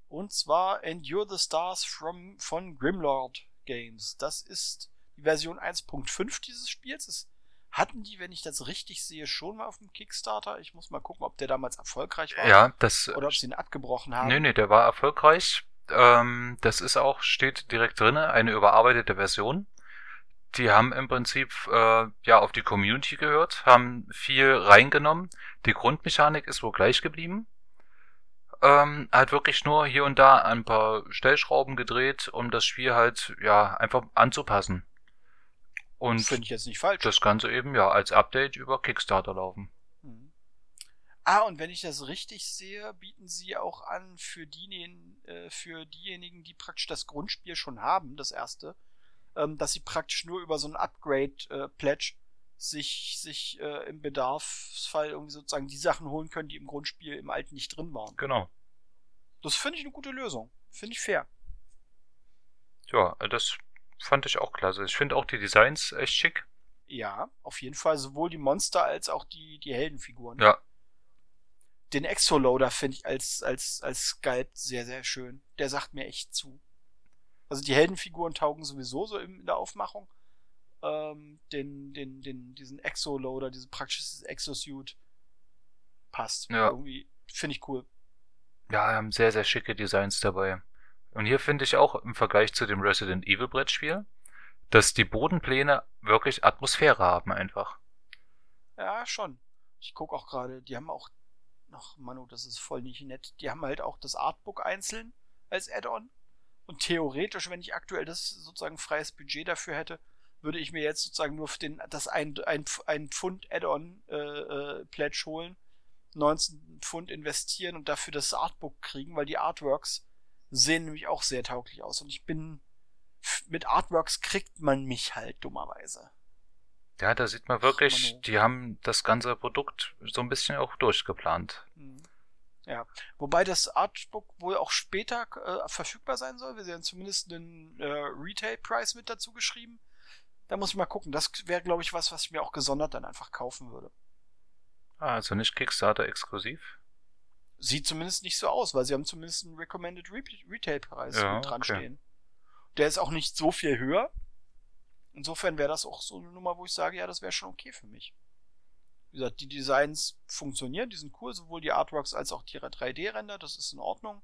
Und zwar Endure the Stars from, von Grimlord Games. Das ist die Version 1.5 dieses Spiels. Es hatten die, wenn ich das richtig sehe, schon mal auf dem Kickstarter. Ich muss mal gucken, ob der damals erfolgreich war. Ja, das. Oder ob sie ihn abgebrochen haben. Nee, nee, der war erfolgreich. Ähm, das ist auch, steht direkt drinne, eine überarbeitete Version. Die haben im Prinzip äh, ja auf die Community gehört, haben viel reingenommen. Die Grundmechanik ist wohl gleich geblieben. Ähm, halt wirklich nur hier und da ein paar Stellschrauben gedreht, um das Spiel halt ja einfach anzupassen. Und Finde ich jetzt nicht falsch. das Ganze eben ja als Update über Kickstarter laufen. Mhm. Ah, und wenn ich das richtig sehe, bieten sie auch an für, diejenigen, äh, für diejenigen, die praktisch das Grundspiel schon haben, das erste, ähm, dass sie praktisch nur über so ein Upgrade-Pledge äh, sich, sich äh, im Bedarfsfall irgendwie sozusagen die Sachen holen können, die im Grundspiel im alten nicht drin waren. Genau. Das finde ich eine gute Lösung. Finde ich fair. Ja, das fand ich auch klasse. Ich finde auch die Designs echt schick. Ja, auf jeden Fall. Sowohl die Monster als auch die, die Heldenfiguren. Ja. Den Exoloader finde ich als, als, als Sculpt sehr, sehr schön. Der sagt mir echt zu. Also die Heldenfiguren taugen sowieso so in der Aufmachung. Ähm, den, den, den, diesen Exoloader, diesen praktisches Exosuit passt. Ja. Irgendwie finde ich cool. Ja, haben sehr, sehr schicke Designs dabei. Und hier finde ich auch im Vergleich zu dem Resident Evil Brettspiel, dass die Bodenpläne wirklich Atmosphäre haben einfach. Ja, schon. Ich gucke auch gerade, die haben auch noch, Manu, das ist voll nicht nett. Die haben halt auch das Artbook einzeln als Add-on. Und theoretisch, wenn ich aktuell das sozusagen freies Budget dafür hätte, würde ich mir jetzt sozusagen nur für den, das ein, ein, ein Pfund Add-on äh, äh, Pledge holen, 19 Pfund investieren und dafür das Artbook kriegen, weil die Artworks sehen nämlich auch sehr tauglich aus. Und ich bin, mit Artworks kriegt man mich halt dummerweise. Ja, da sieht man wirklich, die haben das ganze Produkt so ein bisschen auch durchgeplant. Hm. Ja, wobei das Artbook wohl auch später äh, verfügbar sein soll. Wir sehen zumindest einen äh, Retail-Price mit dazu geschrieben. Da muss ich mal gucken. Das wäre, glaube ich, was, was ich mir auch gesondert dann einfach kaufen würde. Ah, also nicht Kickstarter exklusiv. Sieht zumindest nicht so aus, weil sie haben zumindest einen Recommended Re Retail-Preis Ja, dran okay. stehen. Der ist auch nicht so viel höher. Insofern wäre das auch so eine Nummer, wo ich sage, ja, das wäre schon okay für mich. Wie gesagt, die Designs funktionieren, die sind cool, sowohl die Artworks als auch die 3D-Render, das ist in Ordnung.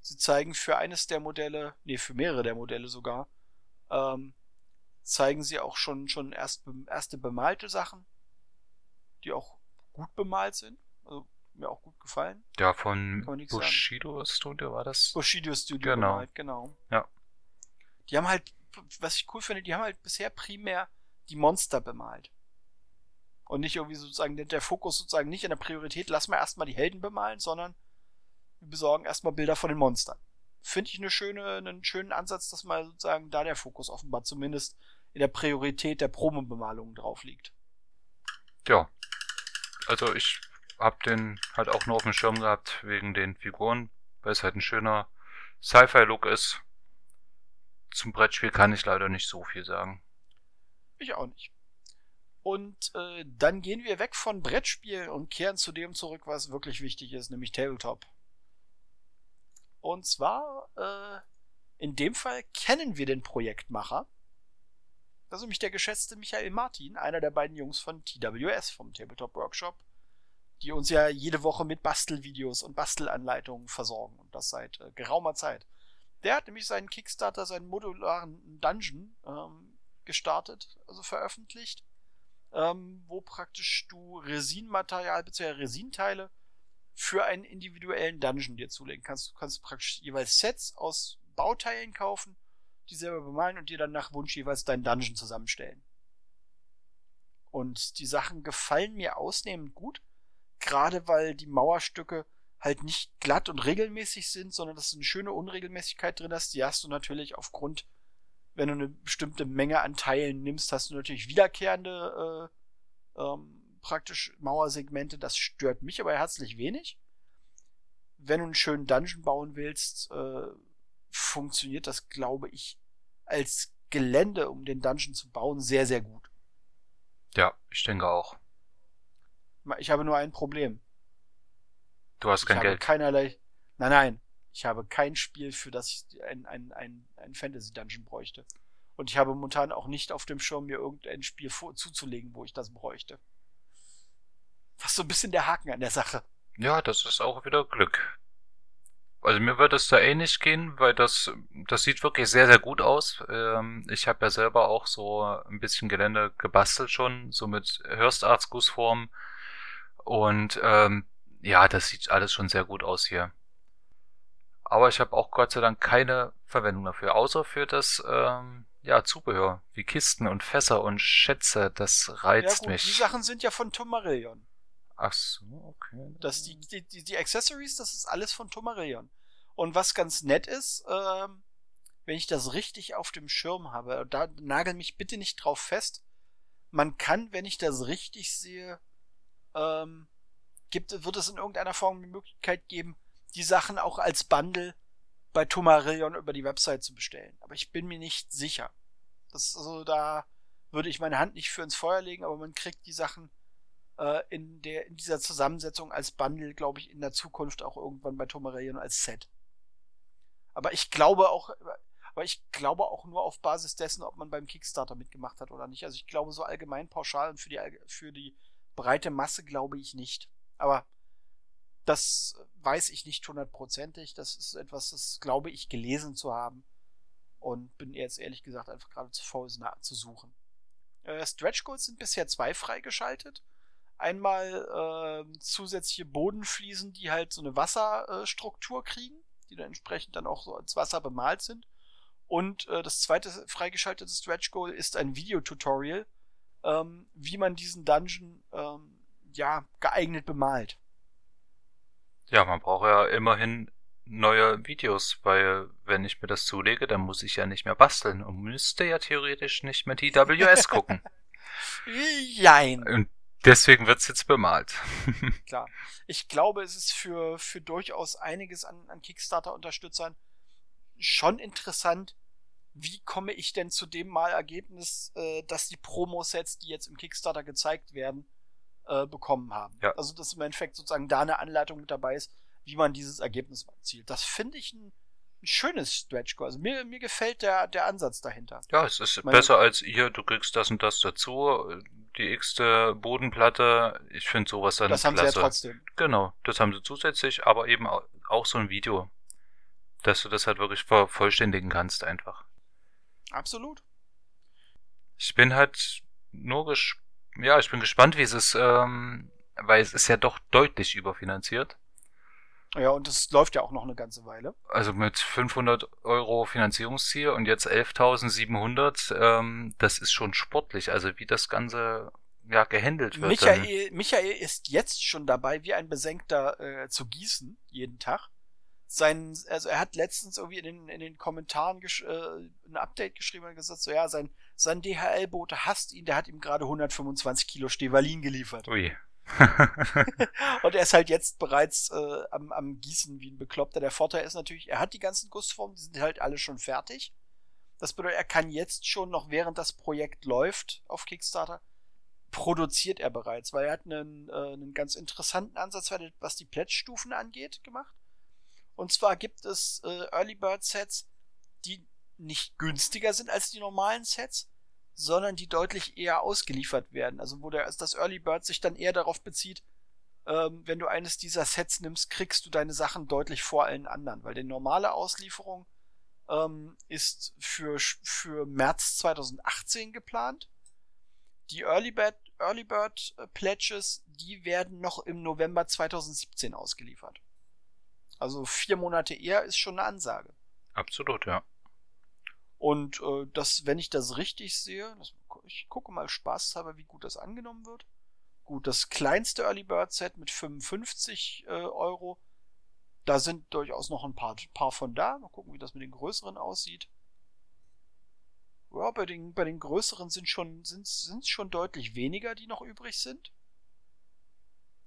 Sie zeigen für eines der Modelle, nee, für mehrere der Modelle sogar, ähm, zeigen sie auch schon, schon erst, erste bemalte Sachen, die auch gut bemalt sind. Also mir auch gut gefallen. Ja, von sagen. Bushido Studio war das. Bushido Studio Genau. bemalt, genau. Ja. Die haben halt, was ich cool finde, die haben halt bisher primär die Monster bemalt. Und nicht irgendwie sozusagen der, der Fokus sozusagen nicht in der Priorität, lass mal erstmal die Helden bemalen, sondern wir besorgen erstmal Bilder von den Monstern. Finde ich eine schöne, einen schönen Ansatz, dass mal sozusagen da der Fokus offenbar zumindest in der Priorität der Probenbemalungen drauf liegt. Ja. Also ich hab den halt auch nur auf dem Schirm gehabt wegen den Figuren, weil es halt ein schöner Sci-Fi-Look ist. Zum Brettspiel kann ich leider nicht so viel sagen. Ich auch nicht. Und äh, dann gehen wir weg von Brettspiel und kehren zu dem zurück, was wirklich wichtig ist, nämlich Tabletop. Und zwar, äh, in dem Fall kennen wir den Projektmacher. Das ist nämlich der geschätzte Michael Martin, einer der beiden Jungs von TWS vom Tabletop Workshop, die uns ja jede Woche mit Bastelvideos und Bastelanleitungen versorgen und das seit äh, geraumer Zeit. Der hat nämlich seinen Kickstarter, seinen modularen Dungeon ähm, gestartet, also veröffentlicht, ähm, wo praktisch du Resinmaterial bzw. Resinteile für einen individuellen Dungeon dir zulegen kannst. Du kannst praktisch jeweils Sets aus Bauteilen kaufen, die selber bemalen und dir dann nach Wunsch jeweils deinen Dungeon zusammenstellen. Und die Sachen gefallen mir ausnehmend gut, gerade weil die Mauerstücke halt nicht glatt und regelmäßig sind, sondern dass du eine schöne Unregelmäßigkeit drin hast. Die hast du natürlich aufgrund wenn du eine bestimmte Menge an Teilen nimmst, hast du natürlich wiederkehrende äh, ähm, praktisch Mauersegmente. Das stört mich aber herzlich wenig. Wenn du einen schönen Dungeon bauen willst, äh, funktioniert das, glaube ich, als Gelände, um den Dungeon zu bauen, sehr, sehr gut. Ja, ich denke auch. Ich habe nur ein Problem. Du hast kein ich Geld. Habe keinerlei. Nein, nein. Ich habe kein Spiel, für das ich ein, ein, ein, ein Fantasy-Dungeon bräuchte. Und ich habe momentan auch nicht auf dem Schirm, mir irgendein Spiel zuzulegen, wo ich das bräuchte. Was so ein bisschen der Haken an der Sache. Ja, das ist auch wieder Glück. Also mir wird es da ähnlich gehen, weil das, das sieht wirklich sehr, sehr gut aus. Ähm, ich habe ja selber auch so ein bisschen Gelände gebastelt schon, so mit Hörstarzgussform. Und ähm, ja, das sieht alles schon sehr gut aus hier. Aber ich habe auch Gott sei Dank keine Verwendung dafür, außer für das ähm, ja, Zubehör, wie Kisten und Fässer und Schätze. Das reizt ja, gut, mich. Die Sachen sind ja von Tomarillion. Ach so, okay. Das, die, die, die Accessories, das ist alles von Tomarillion. Und was ganz nett ist, ähm, wenn ich das richtig auf dem Schirm habe, da nagel mich bitte nicht drauf fest, man kann, wenn ich das richtig sehe, ähm, gibt, wird es in irgendeiner Form die Möglichkeit geben, die Sachen auch als Bundle bei Tomarillion über die Website zu bestellen. Aber ich bin mir nicht sicher. Das also da würde ich meine Hand nicht für ins Feuer legen, aber man kriegt die Sachen äh, in, der, in dieser Zusammensetzung als Bundle, glaube ich, in der Zukunft auch irgendwann bei Tomarellion als Set. Aber ich glaube auch, aber ich glaube auch nur auf Basis dessen, ob man beim Kickstarter mitgemacht hat oder nicht. Also ich glaube so allgemein pauschal und für die, für die breite Masse glaube ich nicht. Aber das weiß ich nicht hundertprozentig. Das ist etwas, das glaube ich gelesen zu haben. Und bin jetzt ehrlich gesagt einfach gerade zu faul, es nachzusuchen. Äh, Stretch Goals sind bisher zwei freigeschaltet einmal äh, zusätzliche Bodenfliesen, die halt so eine Wasserstruktur kriegen, die dann entsprechend dann auch so als Wasser bemalt sind. Und äh, das zweite freigeschaltete Stretch Goal ist ein Videotutorial, ähm, wie man diesen Dungeon ähm, ja geeignet bemalt. Ja, man braucht ja immerhin neue Videos, weil wenn ich mir das zulege, dann muss ich ja nicht mehr basteln und müsste ja theoretisch nicht mehr TWS gucken. <laughs> Jein. Und Deswegen wird's jetzt bemalt. <laughs> Klar. Ich glaube, es ist für, für durchaus einiges an, an Kickstarter-Unterstützern schon interessant, wie komme ich denn zu dem Malergebnis, äh, dass die Promo-Sets, die jetzt im Kickstarter gezeigt werden, äh, bekommen haben. Ja. Also, dass im Endeffekt sozusagen da eine Anleitung mit dabei ist, wie man dieses Ergebnis erzielt. Das finde ich ein, ein schönes Stretch Goal. Also mir, mir gefällt der, der Ansatz dahinter. Ja, es ist Meine, besser als ihr, du kriegst das und das dazu die x-te Bodenplatte. Ich finde sowas dann Das haben klasse. sie ja trotzdem. Genau, das haben sie zusätzlich, aber eben auch so ein Video, dass du das halt wirklich vervollständigen kannst einfach. Absolut. Ich bin halt nur ges ja, ich bin gespannt, wie es ist, ähm, weil es ist ja doch deutlich überfinanziert. Ja, und es läuft ja auch noch eine ganze Weile. Also mit 500 Euro Finanzierungsziel und jetzt 11.700, ähm, das ist schon sportlich. Also wie das Ganze ja gehandelt wird. Michael, Michael ist jetzt schon dabei, wie ein Besenkter äh, zu gießen, jeden Tag. Sein, also er hat letztens irgendwie in den, in den Kommentaren äh, ein Update geschrieben und gesagt, so ja, sein, sein DHL-Bote hasst ihn, der hat ihm gerade 125 Kilo Stevalin geliefert. Ui. <laughs> <laughs> und er ist halt jetzt bereits äh, am, am Gießen wie ein Bekloppter. Der Vorteil ist natürlich, er hat die ganzen Gussformen, die sind halt alle schon fertig. Das bedeutet, er kann jetzt schon noch während das Projekt läuft auf Kickstarter, produziert er bereits, weil er hat einen, äh, einen ganz interessanten Ansatz, was die Plätzstufen angeht, gemacht. Und zwar gibt es äh, Early Bird Sets, die nicht günstiger sind als die normalen Sets, sondern die deutlich eher ausgeliefert werden. Also wo der, das Early Bird sich dann eher darauf bezieht, ähm, wenn du eines dieser Sets nimmst, kriegst du deine Sachen deutlich vor allen anderen, weil die normale Auslieferung ähm, ist für, für März 2018 geplant. Die Early Bird, Early Bird äh, Pledges, die werden noch im November 2017 ausgeliefert. Also vier Monate eher ist schon eine Ansage. Absolut, ja. Und äh, das, wenn ich das richtig sehe, das, ich gucke mal spaßhalber, wie gut das angenommen wird. Gut, das kleinste Early Bird Set mit 55 äh, Euro, da sind durchaus noch ein paar, paar von da. Mal gucken, wie das mit den größeren aussieht. ja, bei den, bei den größeren sind schon, sind, sind schon deutlich weniger, die noch übrig sind.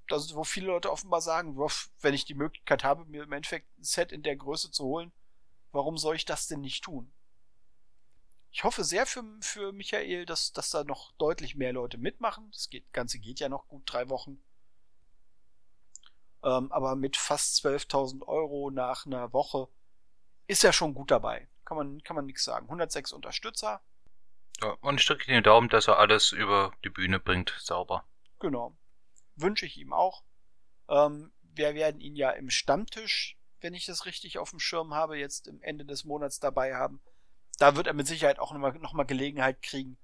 Also, wo viele Leute offenbar sagen, wenn ich die Möglichkeit habe, mir im Endeffekt ein Set in der Größe zu holen, warum soll ich das denn nicht tun? Ich hoffe sehr für, für Michael, dass, dass da noch deutlich mehr Leute mitmachen. Das geht, Ganze geht ja noch gut drei Wochen. Ähm, aber mit fast 12.000 Euro nach einer Woche ist er schon gut dabei. Kann man, kann man nichts sagen. 106 Unterstützer. Ja, und ich drücke den Daumen, dass er alles über die Bühne bringt, sauber. Genau. Wünsche ich ihm auch. Ähm, wir werden ihn ja im Stammtisch, wenn ich das richtig auf dem Schirm habe, jetzt im Ende des Monats dabei haben. Da wird er mit Sicherheit auch nochmal noch mal Gelegenheit kriegen,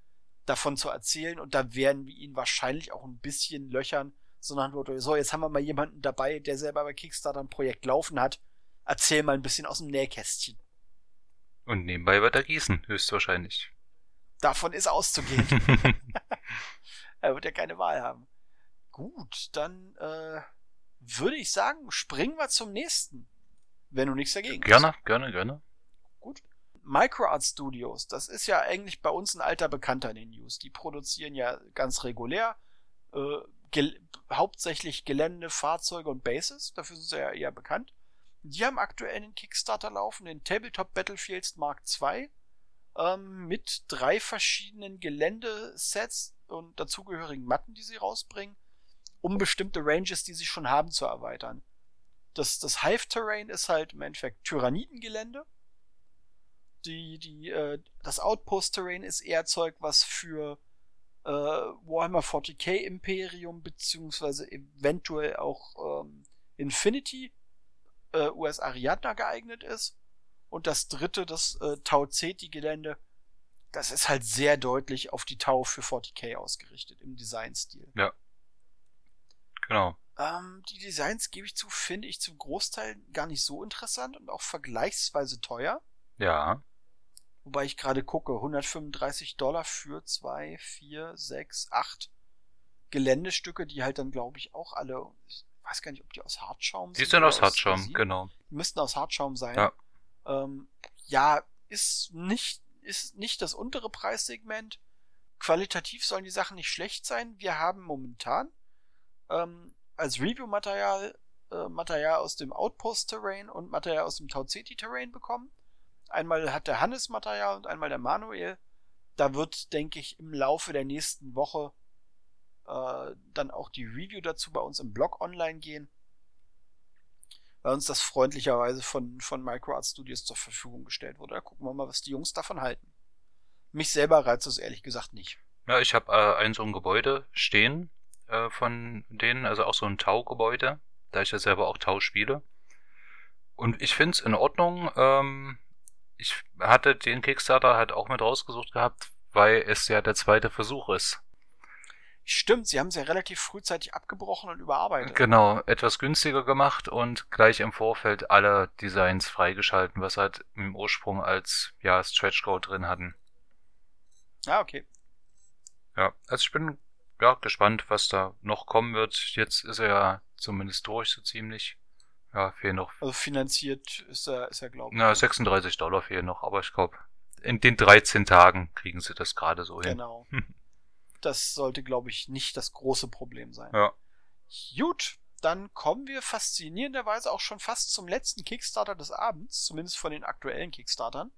davon zu erzählen. Und da werden wir ihn wahrscheinlich auch ein bisschen löchern. Sondern so, jetzt haben wir mal jemanden dabei, der selber bei Kickstarter ein Projekt laufen hat. Erzähl mal ein bisschen aus dem Nähkästchen. Und nebenbei wird er gießen, höchstwahrscheinlich. Davon ist auszugehen. <laughs> <laughs> er wird ja keine Wahl haben. Gut, dann äh, würde ich sagen, springen wir zum nächsten. Wenn du nichts dagegen Gerne, hast. gerne, gerne. Microart Studios, das ist ja eigentlich bei uns ein alter Bekannter in den News. Die produzieren ja ganz regulär äh, gel hauptsächlich Gelände, Fahrzeuge und Bases. Dafür sind sie ja eher bekannt. Die haben aktuell einen Kickstarter laufen, den Tabletop Battlefields Mark II, ähm, mit drei verschiedenen Geländesets und dazugehörigen Matten, die sie rausbringen, um bestimmte Ranges, die sie schon haben, zu erweitern. Das, das Hive-Terrain ist halt im Endeffekt Tyrannitengelände. Die, die, äh, das Outpost-Terrain ist eher Zeug, was für äh, Warhammer 40k Imperium beziehungsweise eventuell auch ähm, Infinity äh, US Ariadna geeignet ist. Und das dritte, das äh, Tau Ceti Gelände, das ist halt sehr deutlich auf die Tau für 40k ausgerichtet im Designstil. Ja. Genau. Ähm, die Designs, gebe ich zu, finde ich zum Großteil gar nicht so interessant und auch vergleichsweise teuer. Ja. Wobei ich gerade gucke, 135 Dollar für zwei, vier, sechs, acht Geländestücke, die halt dann, glaube ich, auch alle, ich weiß gar nicht, ob die aus Hartschaum sind. Die sind aus Hartschaum, Resin. genau. Die müssten aus Hartschaum sein. Ja. Ähm, ja, ist nicht, ist nicht das untere Preissegment. Qualitativ sollen die Sachen nicht schlecht sein. Wir haben momentan ähm, als Review-Material äh, Material aus dem Outpost-Terrain und Material aus dem Tau Ceti-Terrain bekommen. Einmal hat der Hannes Material und einmal der Manuel. Da wird, denke ich, im Laufe der nächsten Woche äh, dann auch die Review dazu bei uns im Blog online gehen. Weil uns das freundlicherweise von, von MicroArt Studios zur Verfügung gestellt wurde. Da gucken wir mal, was die Jungs davon halten. Mich selber reizt es ehrlich gesagt nicht. Ja, ich habe äh, ein so ein Gebäude stehen äh, von denen, also auch so ein Tau-Gebäude, da ich ja selber auch Tau spiele. Und ich finde es in Ordnung. Ähm, ich hatte den Kickstarter halt auch mit rausgesucht gehabt, weil es ja der zweite Versuch ist. Stimmt, sie haben es ja relativ frühzeitig abgebrochen und überarbeitet. Genau, etwas günstiger gemacht und gleich im Vorfeld alle Designs freigeschalten, was halt im Ursprung als ja Stretch Code drin hatten. Ah, okay. Ja, also ich bin ja gespannt, was da noch kommen wird. Jetzt ist er ja zumindest durch so ziemlich. Ja, fehlen noch. Also finanziert ist er, ist er glaube ich. Na, 36 Dollar fehlen noch, aber ich glaube, in den 13 Tagen kriegen sie das gerade so hin. Genau. <laughs> Das sollte, glaube ich, nicht das große Problem sein. Ja. Gut, dann kommen wir faszinierenderweise auch schon fast zum letzten Kickstarter des Abends, zumindest von den aktuellen Kickstartern.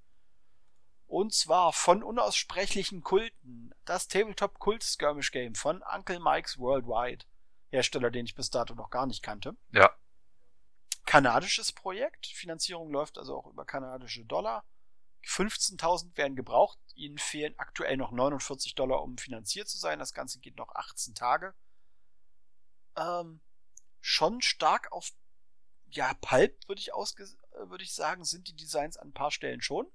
Und zwar von unaussprechlichen Kulten. Das Tabletop Kult Skirmish Game von Uncle Mike's Worldwide. Hersteller, den ich bis dato noch gar nicht kannte. Ja. Kanadisches Projekt. Finanzierung läuft also auch über kanadische Dollar. 15.000 werden gebraucht. Ihnen fehlen aktuell noch 49 Dollar, um finanziert zu sein. Das Ganze geht noch 18 Tage. Ähm, schon stark auf, ja, Pulp würde ich, ausge würde ich sagen, sind die Designs an ein paar Stellen schon.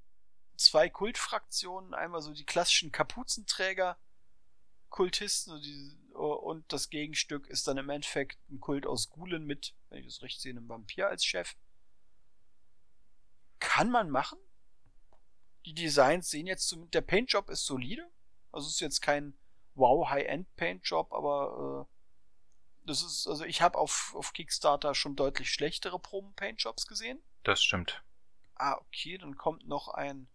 Zwei Kultfraktionen, einmal so die klassischen Kapuzenträger, Kultisten und das Gegenstück ist dann im Endeffekt ein Kult aus Gulen mit, wenn ich das richtig sehe, einem Vampir als Chef. Kann man machen? Die Designs sehen jetzt, zum, der Paintjob ist solide. Also ist jetzt kein wow High-End Paintjob, aber äh, das ist, also ich habe auf, auf Kickstarter schon deutlich schlechtere Proben Paintjobs gesehen. Das stimmt. Ah, okay, dann kommt noch ein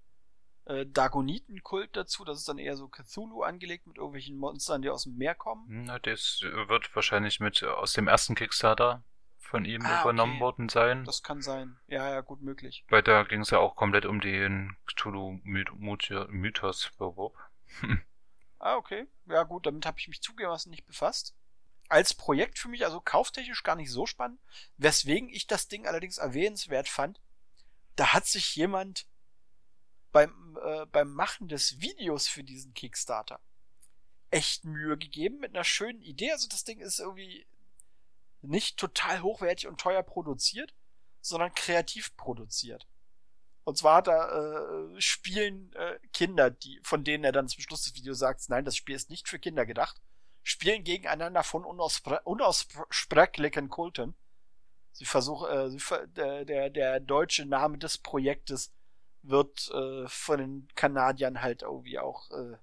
äh, Dagonitenkult dazu. Das ist dann eher so Cthulhu angelegt mit irgendwelchen Monstern, die aus dem Meer kommen. Na, das wird wahrscheinlich mit äh, aus dem ersten Kickstarter von ihm Ah, übernommen okay. worden sein. Das kann sein. Ja, ja, gut möglich. Weil da ging es ja auch komplett um den Cthulhu-Mythos. <laughs> Ah, okay. Ja, gut, damit habe ich mich zugegebenermaßen nicht befasst. Als Projekt für mich, also kauftechnisch gar nicht so spannend. Weswegen ich das Ding allerdings erwähnenswert fand, da hat sich jemand beim, äh, beim Machen des Videos für diesen Kickstarter echt Mühe gegeben mit einer schönen Idee. Also das Ding ist irgendwie nicht total hochwertig und teuer produziert, sondern kreativ produziert. Und zwar hat er äh, spielen äh, Kinder, die, von denen er dann zum Schluss des Videos sagt, nein, das Spiel ist nicht für Kinder gedacht, spielen gegeneinander von unaussprechlichen Kulten. Sie versuchen, äh, sie ver der, der deutsche Name des Projektes wird äh, von den Kanadiern halt irgendwie auch. Äh,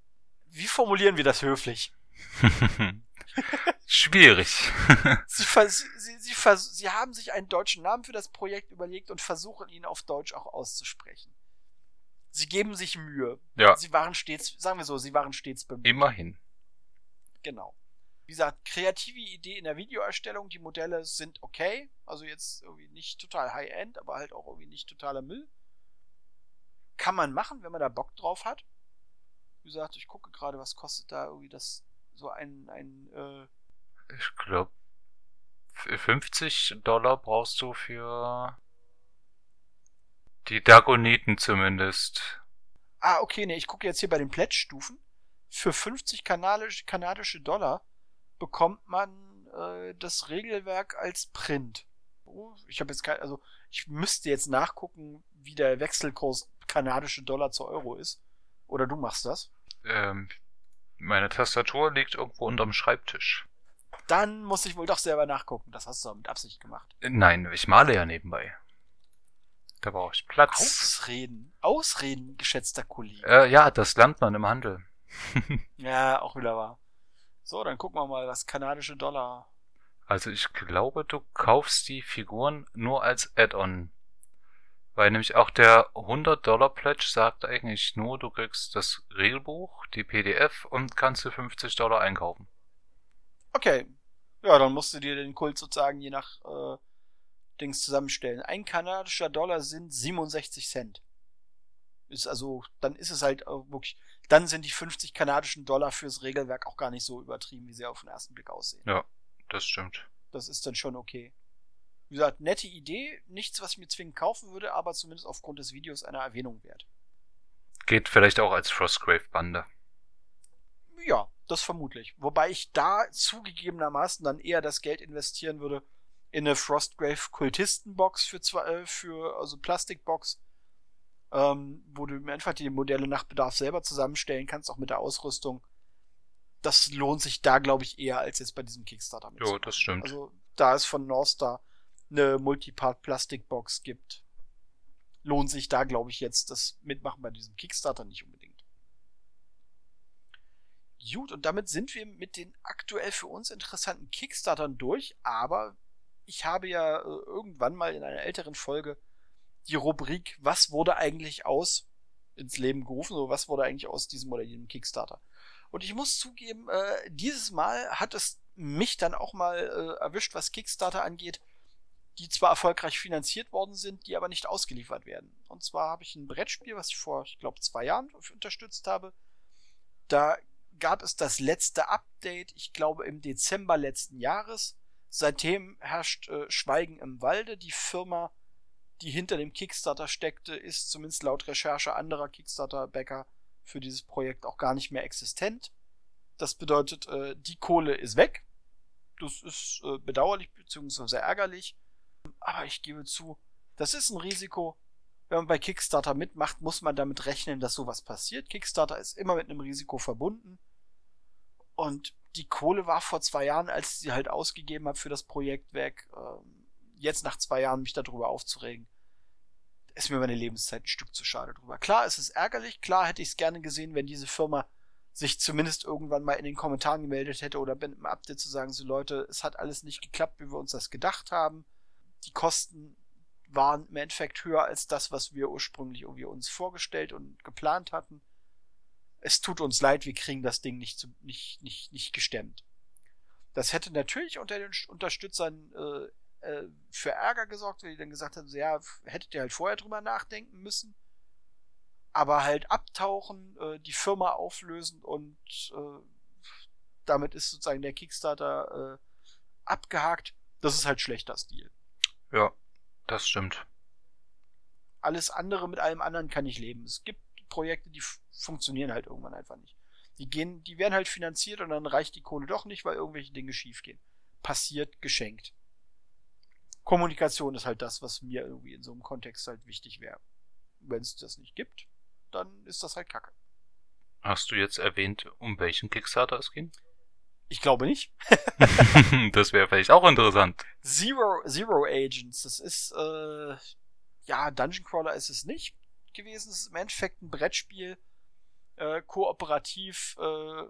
wie formulieren wir das höflich? <laughs> Schwierig. <laughs> Sie, vers sie, sie, vers sie haben sich einen deutschen Namen für das Projekt überlegt und versuchen ihn auf Deutsch auch auszusprechen. Sie geben sich Mühe. ja, Sie waren stets, sagen wir so, sie waren stets bemüht. immerhin. Genau. Wie gesagt, kreative Idee in der Videoerstellung, die Modelle sind okay. Also jetzt irgendwie nicht total High-End, aber halt auch irgendwie nicht totaler Müll. Kann man machen, wenn man da Bock drauf hat. Wie gesagt, ich gucke gerade, was kostet da irgendwie das, so ein, ein, äh, Ich glaube, 50 Dollar brauchst du für die Dagoniten zumindest. Ah, okay, nee, ich gucke jetzt hier bei den Pledge-Stufen. Für 50 kanadisch, kanadische Dollar bekommt man äh, das Regelwerk als Print. Oh, ich habe jetzt kein, also ich müsste jetzt nachgucken, wie der Wechselkurs kanadische Dollar zu Euro ist. Oder du machst das. Ähm, meine Tastatur liegt irgendwo unterm Schreibtisch. Dann muss ich wohl doch selber nachgucken. Das hast du doch mit Absicht gemacht. Äh, Nein, ich male ja nebenbei. Da brauche ich Platz. Ausreden. Ausreden, geschätzter Kollege. Äh, ja, das lernt man im Handel. <laughs> Ja, auch wieder wahr. So, dann gucken wir mal, was kanadische Dollar. Also ich glaube, du kaufst die Figuren nur als Add-on. Weil nämlich auch der 100 Dollar Pledge sagt eigentlich nur, du kriegst das Regelbuch, die PDF und kannst du 50 Dollar einkaufen. Okay. Ja, dann musst du dir den Kult sozusagen je nach äh, Dings zusammenstellen. Ein kanadischer Dollar sind 67 Cent. Ist also, dann ist es halt wirklich, dann sind die 50 kanadischen Dollar fürs Regelwerk auch gar nicht so übertrieben, wie sie auf den ersten Blick aussehen. Ja, das stimmt. Das ist dann schon okay. Wie gesagt, nette Idee, nichts, was ich mir zwingend kaufen würde, aber zumindest aufgrund des Videos einer Erwähnung wert. Geht vielleicht auch als Frostgrave-Bande. Ja, das vermutlich. Wobei ich da zugegebenermaßen dann eher das Geld investieren würde in eine Frostgrave Kultistenbox für zwei, äh, für also Plastikbox, ähm, wo du einfach die Modelle nach Bedarf selber zusammenstellen kannst, auch mit der Ausrüstung. Das lohnt sich da, glaube ich, eher als jetzt bei diesem Kickstarter. Jo, das stimmt. Also, da es von Northstar eine Multipart Plastikbox gibt, lohnt sich da, glaube ich, jetzt das Mitmachen bei diesem Kickstarter nicht unbedingt. Gut, und damit sind wir mit den aktuell für uns interessanten Kickstartern durch, aber ich habe ja äh, irgendwann mal in einer älteren Folge die Rubrik Was wurde eigentlich aus ins Leben gerufen, so was wurde eigentlich aus diesem oder jenem Kickstarter. Und ich muss zugeben, äh, dieses Mal hat es mich dann auch mal äh, erwischt, was Kickstarter angeht, die zwar erfolgreich finanziert worden sind, die aber nicht ausgeliefert werden. Und zwar habe ich ein Brettspiel, was ich vor, ich glaube, zwei Jahren unterstützt habe. Da gab es das letzte Update, ich glaube im Dezember letzten Jahres. Seitdem herrscht äh, Schweigen im Walde. Die Firma, die hinter dem Kickstarter steckte, ist zumindest laut Recherche anderer Kickstarter-Bäcker für dieses Projekt auch gar nicht mehr existent. Das bedeutet, äh, die Kohle ist weg. Das ist äh, bedauerlich bzw. ärgerlich. Aber ich gebe zu, das ist ein Risiko. Wenn man bei Kickstarter mitmacht, muss man damit rechnen, dass sowas passiert. Kickstarter ist immer mit einem Risiko verbunden. Und die Kohle war vor zwei Jahren, als ich sie halt ausgegeben habe für das Projekt weg. Ähm, jetzt nach zwei Jahren mich darüber aufzuregen, ist mir meine Lebenszeit ein Stück zu schade drüber. Klar, es ist ärgerlich. Klar hätte ich es gerne gesehen, wenn diese Firma sich zumindest irgendwann mal in den Kommentaren gemeldet hätte oder mit einem Update zu sagen, so Leute, es hat alles nicht geklappt, wie wir uns das gedacht haben. Die Kosten waren im Endeffekt höher als das, was wir ursprünglich irgendwie uns vorgestellt und geplant hatten. Es tut uns leid, wir kriegen das Ding nicht, nicht, nicht, nicht gestemmt. Das hätte natürlich unter den Unterstützern äh, äh, für Ärger gesorgt, weil die dann gesagt haben, so, ja, hättet ihr halt vorher drüber nachdenken müssen. Aber halt abtauchen, äh, die Firma auflösen und äh, damit ist sozusagen der Kickstarter äh, abgehakt. Das ist halt schlechter Stil. Ja, das stimmt. Alles andere mit allem anderen kann ich leben. Es gibt Projekte, die funktionieren halt irgendwann einfach nicht. Die gehen, die werden halt finanziert und dann reicht die Kohle doch nicht, weil irgendwelche Dinge schiefgehen. Passiert, geschenkt. Kommunikation ist halt das, was mir irgendwie in so einem Kontext halt wichtig wäre. Wenn es das nicht gibt, dann ist das halt Kacke. Hast du jetzt erwähnt, um welchen Kickstarter es ging? Ich glaube nicht. <laughs> das wäre vielleicht auch interessant. Zero, Zero Agents, das ist, äh, ja, Dungeon Crawler ist es nicht gewesen. Es ist im Endeffekt ein Brettspiel, äh, kooperativ. Äh,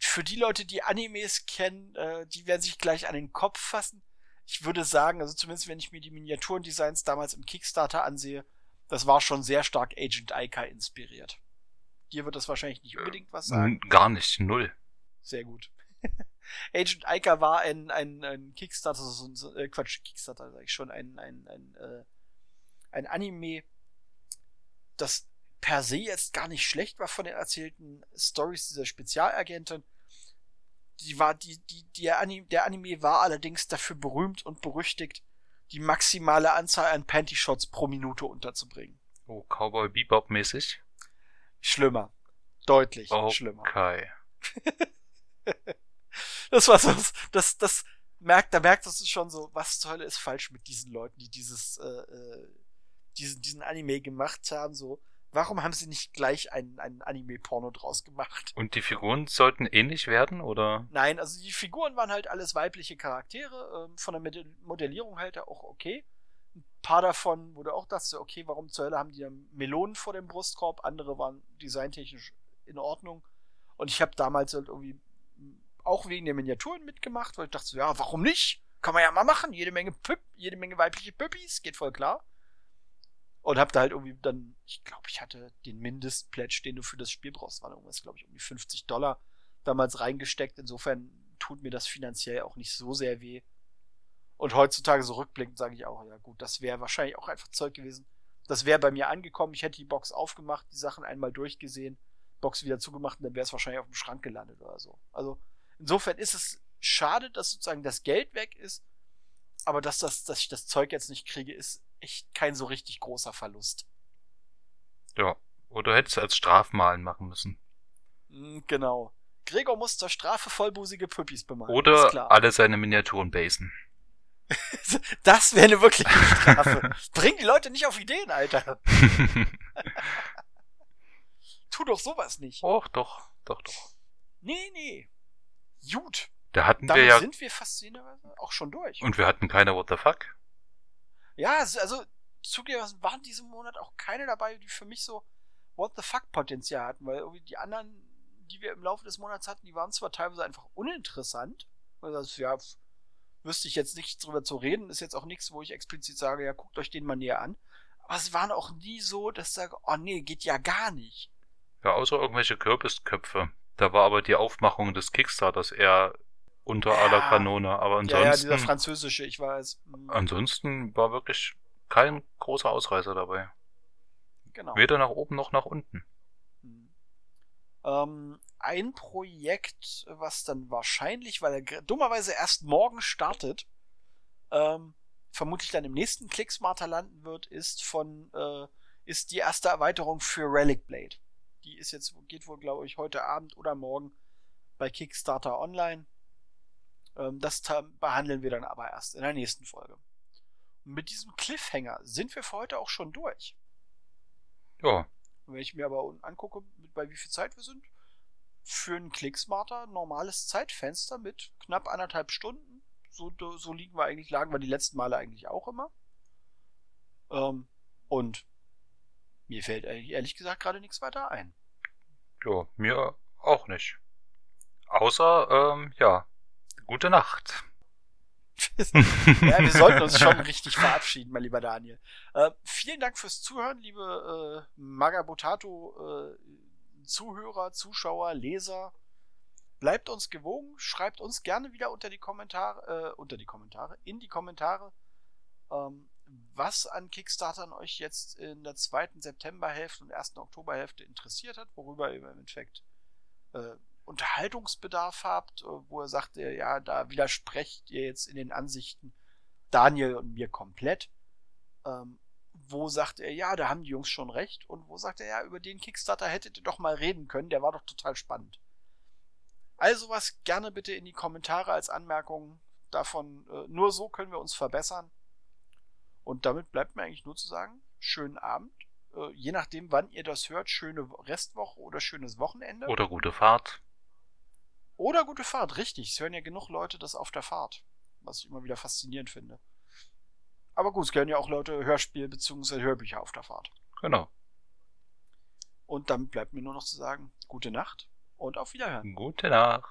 für die Leute, die Animes kennen, äh, die werden sich gleich an den Kopf fassen. Ich würde sagen, also zumindest wenn ich mir die Miniaturendesigns damals im Kickstarter ansehe, das war schon sehr stark Agent Aika inspiriert. Dir wird das wahrscheinlich nicht unbedingt was sagen. Gar nicht, null. Sehr gut. <laughs> Agent Aika war ein, ein, ein Kickstarter, so, äh, Quatsch, Kickstarter sag ich schon, ein, ein, ein, äh, ein Anime, das per se jetzt gar nicht schlecht war von den erzählten Stories dieser Spezialagentin. Die war, die, die, der, Anime, der Anime war allerdings dafür berühmt und berüchtigt, die maximale Anzahl an Panty-Shots pro Minute unterzubringen. Oh, Cowboy Bebop mäßig? Schlimmer. Deutlich okay. schlimmer. Okay. <laughs> das war so, das, das merkt, da merkt es schon so, was zur Hölle ist falsch mit diesen Leuten, die dieses, äh, äh, diesen, diesen Anime gemacht haben, so. Warum haben sie nicht gleich einen, einen Anime-Porno draus gemacht? Und die Figuren sollten ähnlich werden, oder? Nein, also die Figuren waren halt alles weibliche Charaktere, äh, von der Modellierung halt auch okay. Ein paar davon, du auch dachte, okay, warum zur Hölle haben die Melonen vor dem Brustkorb? Andere waren designtechnisch in Ordnung. Und ich habe damals halt irgendwie auch wegen der Miniaturen mitgemacht, weil ich dachte so, ja, warum nicht? Kann man ja mal machen. Jede Menge Püpp, jede Menge weibliche Püppis, geht voll klar. Und hab da halt irgendwie dann, ich glaube, ich hatte den Mindestpledge, den du für das Spiel brauchst, war irgendwas, glaube ich, um die 50 Dollar damals reingesteckt. Insofern tut mir das finanziell auch nicht so sehr weh. Und heutzutage so rückblickend sage ich auch, ja gut, das wäre wahrscheinlich auch einfach Zeug gewesen. Das wäre bei mir angekommen, ich hätte die Box aufgemacht, die Sachen einmal durchgesehen Box wieder zugemacht und dann wäre es wahrscheinlich auf dem Schrank gelandet oder so. Also insofern ist es schade, dass sozusagen das Geld weg ist, aber dass, das, dass ich das Zeug jetzt nicht kriege, ist echt kein so richtig großer Verlust. Ja, oder hättest du als Strafmalen machen müssen. Hm, genau. Gregor muss zur Strafe vollbusige Püppis bemalen. Oder alle seine Miniaturen basen. <laughs> das wäre eine wirkliche Strafe. Bring die Leute nicht auf Ideen, Alter. <laughs> tu doch sowas nicht. Och, doch, doch, doch. Nee, nee. Gut. Da hatten Damit wir ja. sind wir faszinierenderweise auch schon durch. Und wir hatten keine What the fuck. Ja, also zugegebenermaßen waren diesen Monat auch keine dabei, die für mich so What the fuck Potenzial hatten, weil irgendwie die anderen, die wir im Laufe des Monats hatten, die waren zwar teilweise einfach uninteressant. Also das, ja, wüsste ich jetzt nicht drüber zu reden, ist jetzt auch nichts, wo ich explizit sage, ja, guckt euch den mal näher an. Aber sie waren auch nie so, dass ich sage, oh nee, geht ja gar nicht. Ja, außer irgendwelche Kürbisköpfe. Da war aber die Aufmachung des Kickstarters eher unter ja. aller Kanone. Aber ansonsten. Ja, ja, dieser französische, ich weiß. Mhm. Ansonsten war wirklich kein großer Ausreißer dabei. Genau. Weder nach oben noch nach unten. Mhm. Ähm, ein Projekt, was dann wahrscheinlich, weil er dummerweise erst morgen startet, ähm, vermutlich dann im nächsten Clicksmarter landen wird, ist von, äh, ist die erste Erweiterung für Relic Blade. Die ist jetzt, geht wohl, glaube ich, heute Abend oder morgen bei Kickstarter online. Ähm, das behandeln wir dann aber erst in der nächsten Folge. Und mit diesem Cliffhanger sind wir für heute auch schon durch. Ja. Und wenn ich mir aber unten angucke, bei wie viel Zeit wir sind, für einen Clicksmarter normales Zeitfenster mit knapp anderthalb Stunden. So, so liegen wir eigentlich, lagen wir die letzten Male eigentlich auch immer. Ähm, und mir fällt ehrlich gesagt gerade nichts weiter ein. Ja, mir auch nicht. Außer, ähm, ja, gute Nacht. <laughs> ja, wir sollten uns schon <laughs> richtig verabschieden, mein lieber Daniel. Äh, vielen Dank fürs Zuhören, liebe äh, Magabotato äh, Zuhörer, Zuschauer, Leser. Bleibt uns gewogen, schreibt uns gerne wieder unter die Kommentare, äh, unter die Kommentare, in die Kommentare, ähm, was an Kickstartern euch jetzt in der zweiten Septemberhälfte und ersten Oktoberhälfte interessiert hat, worüber ihr im Endeffekt äh, Unterhaltungsbedarf habt, äh, wo er sagt, ja, da widersprecht ihr jetzt in den Ansichten Daniel und mir komplett. Ähm, wo sagt er, ja, da haben die Jungs schon recht. Und wo sagt er, ja, über den Kickstarter hättet ihr doch mal reden können, der war doch total spannend. Also was gerne bitte in die Kommentare als Anmerkung davon. Äh, nur so können wir uns verbessern. Und damit bleibt mir eigentlich nur zu sagen, schönen Abend. Äh, je nachdem, wann ihr das hört, schöne Restwoche oder schönes Wochenende. Oder gute Fahrt. Oder gute Fahrt, richtig. Es hören ja genug Leute das auf der Fahrt. Was ich immer wieder faszinierend finde. Aber gut, es hören ja auch Leute Hörspiel bzw. Hörbücher auf der Fahrt. Genau. Und damit bleibt mir nur noch zu sagen, gute Nacht und auf Wiederhören. Gute Nacht.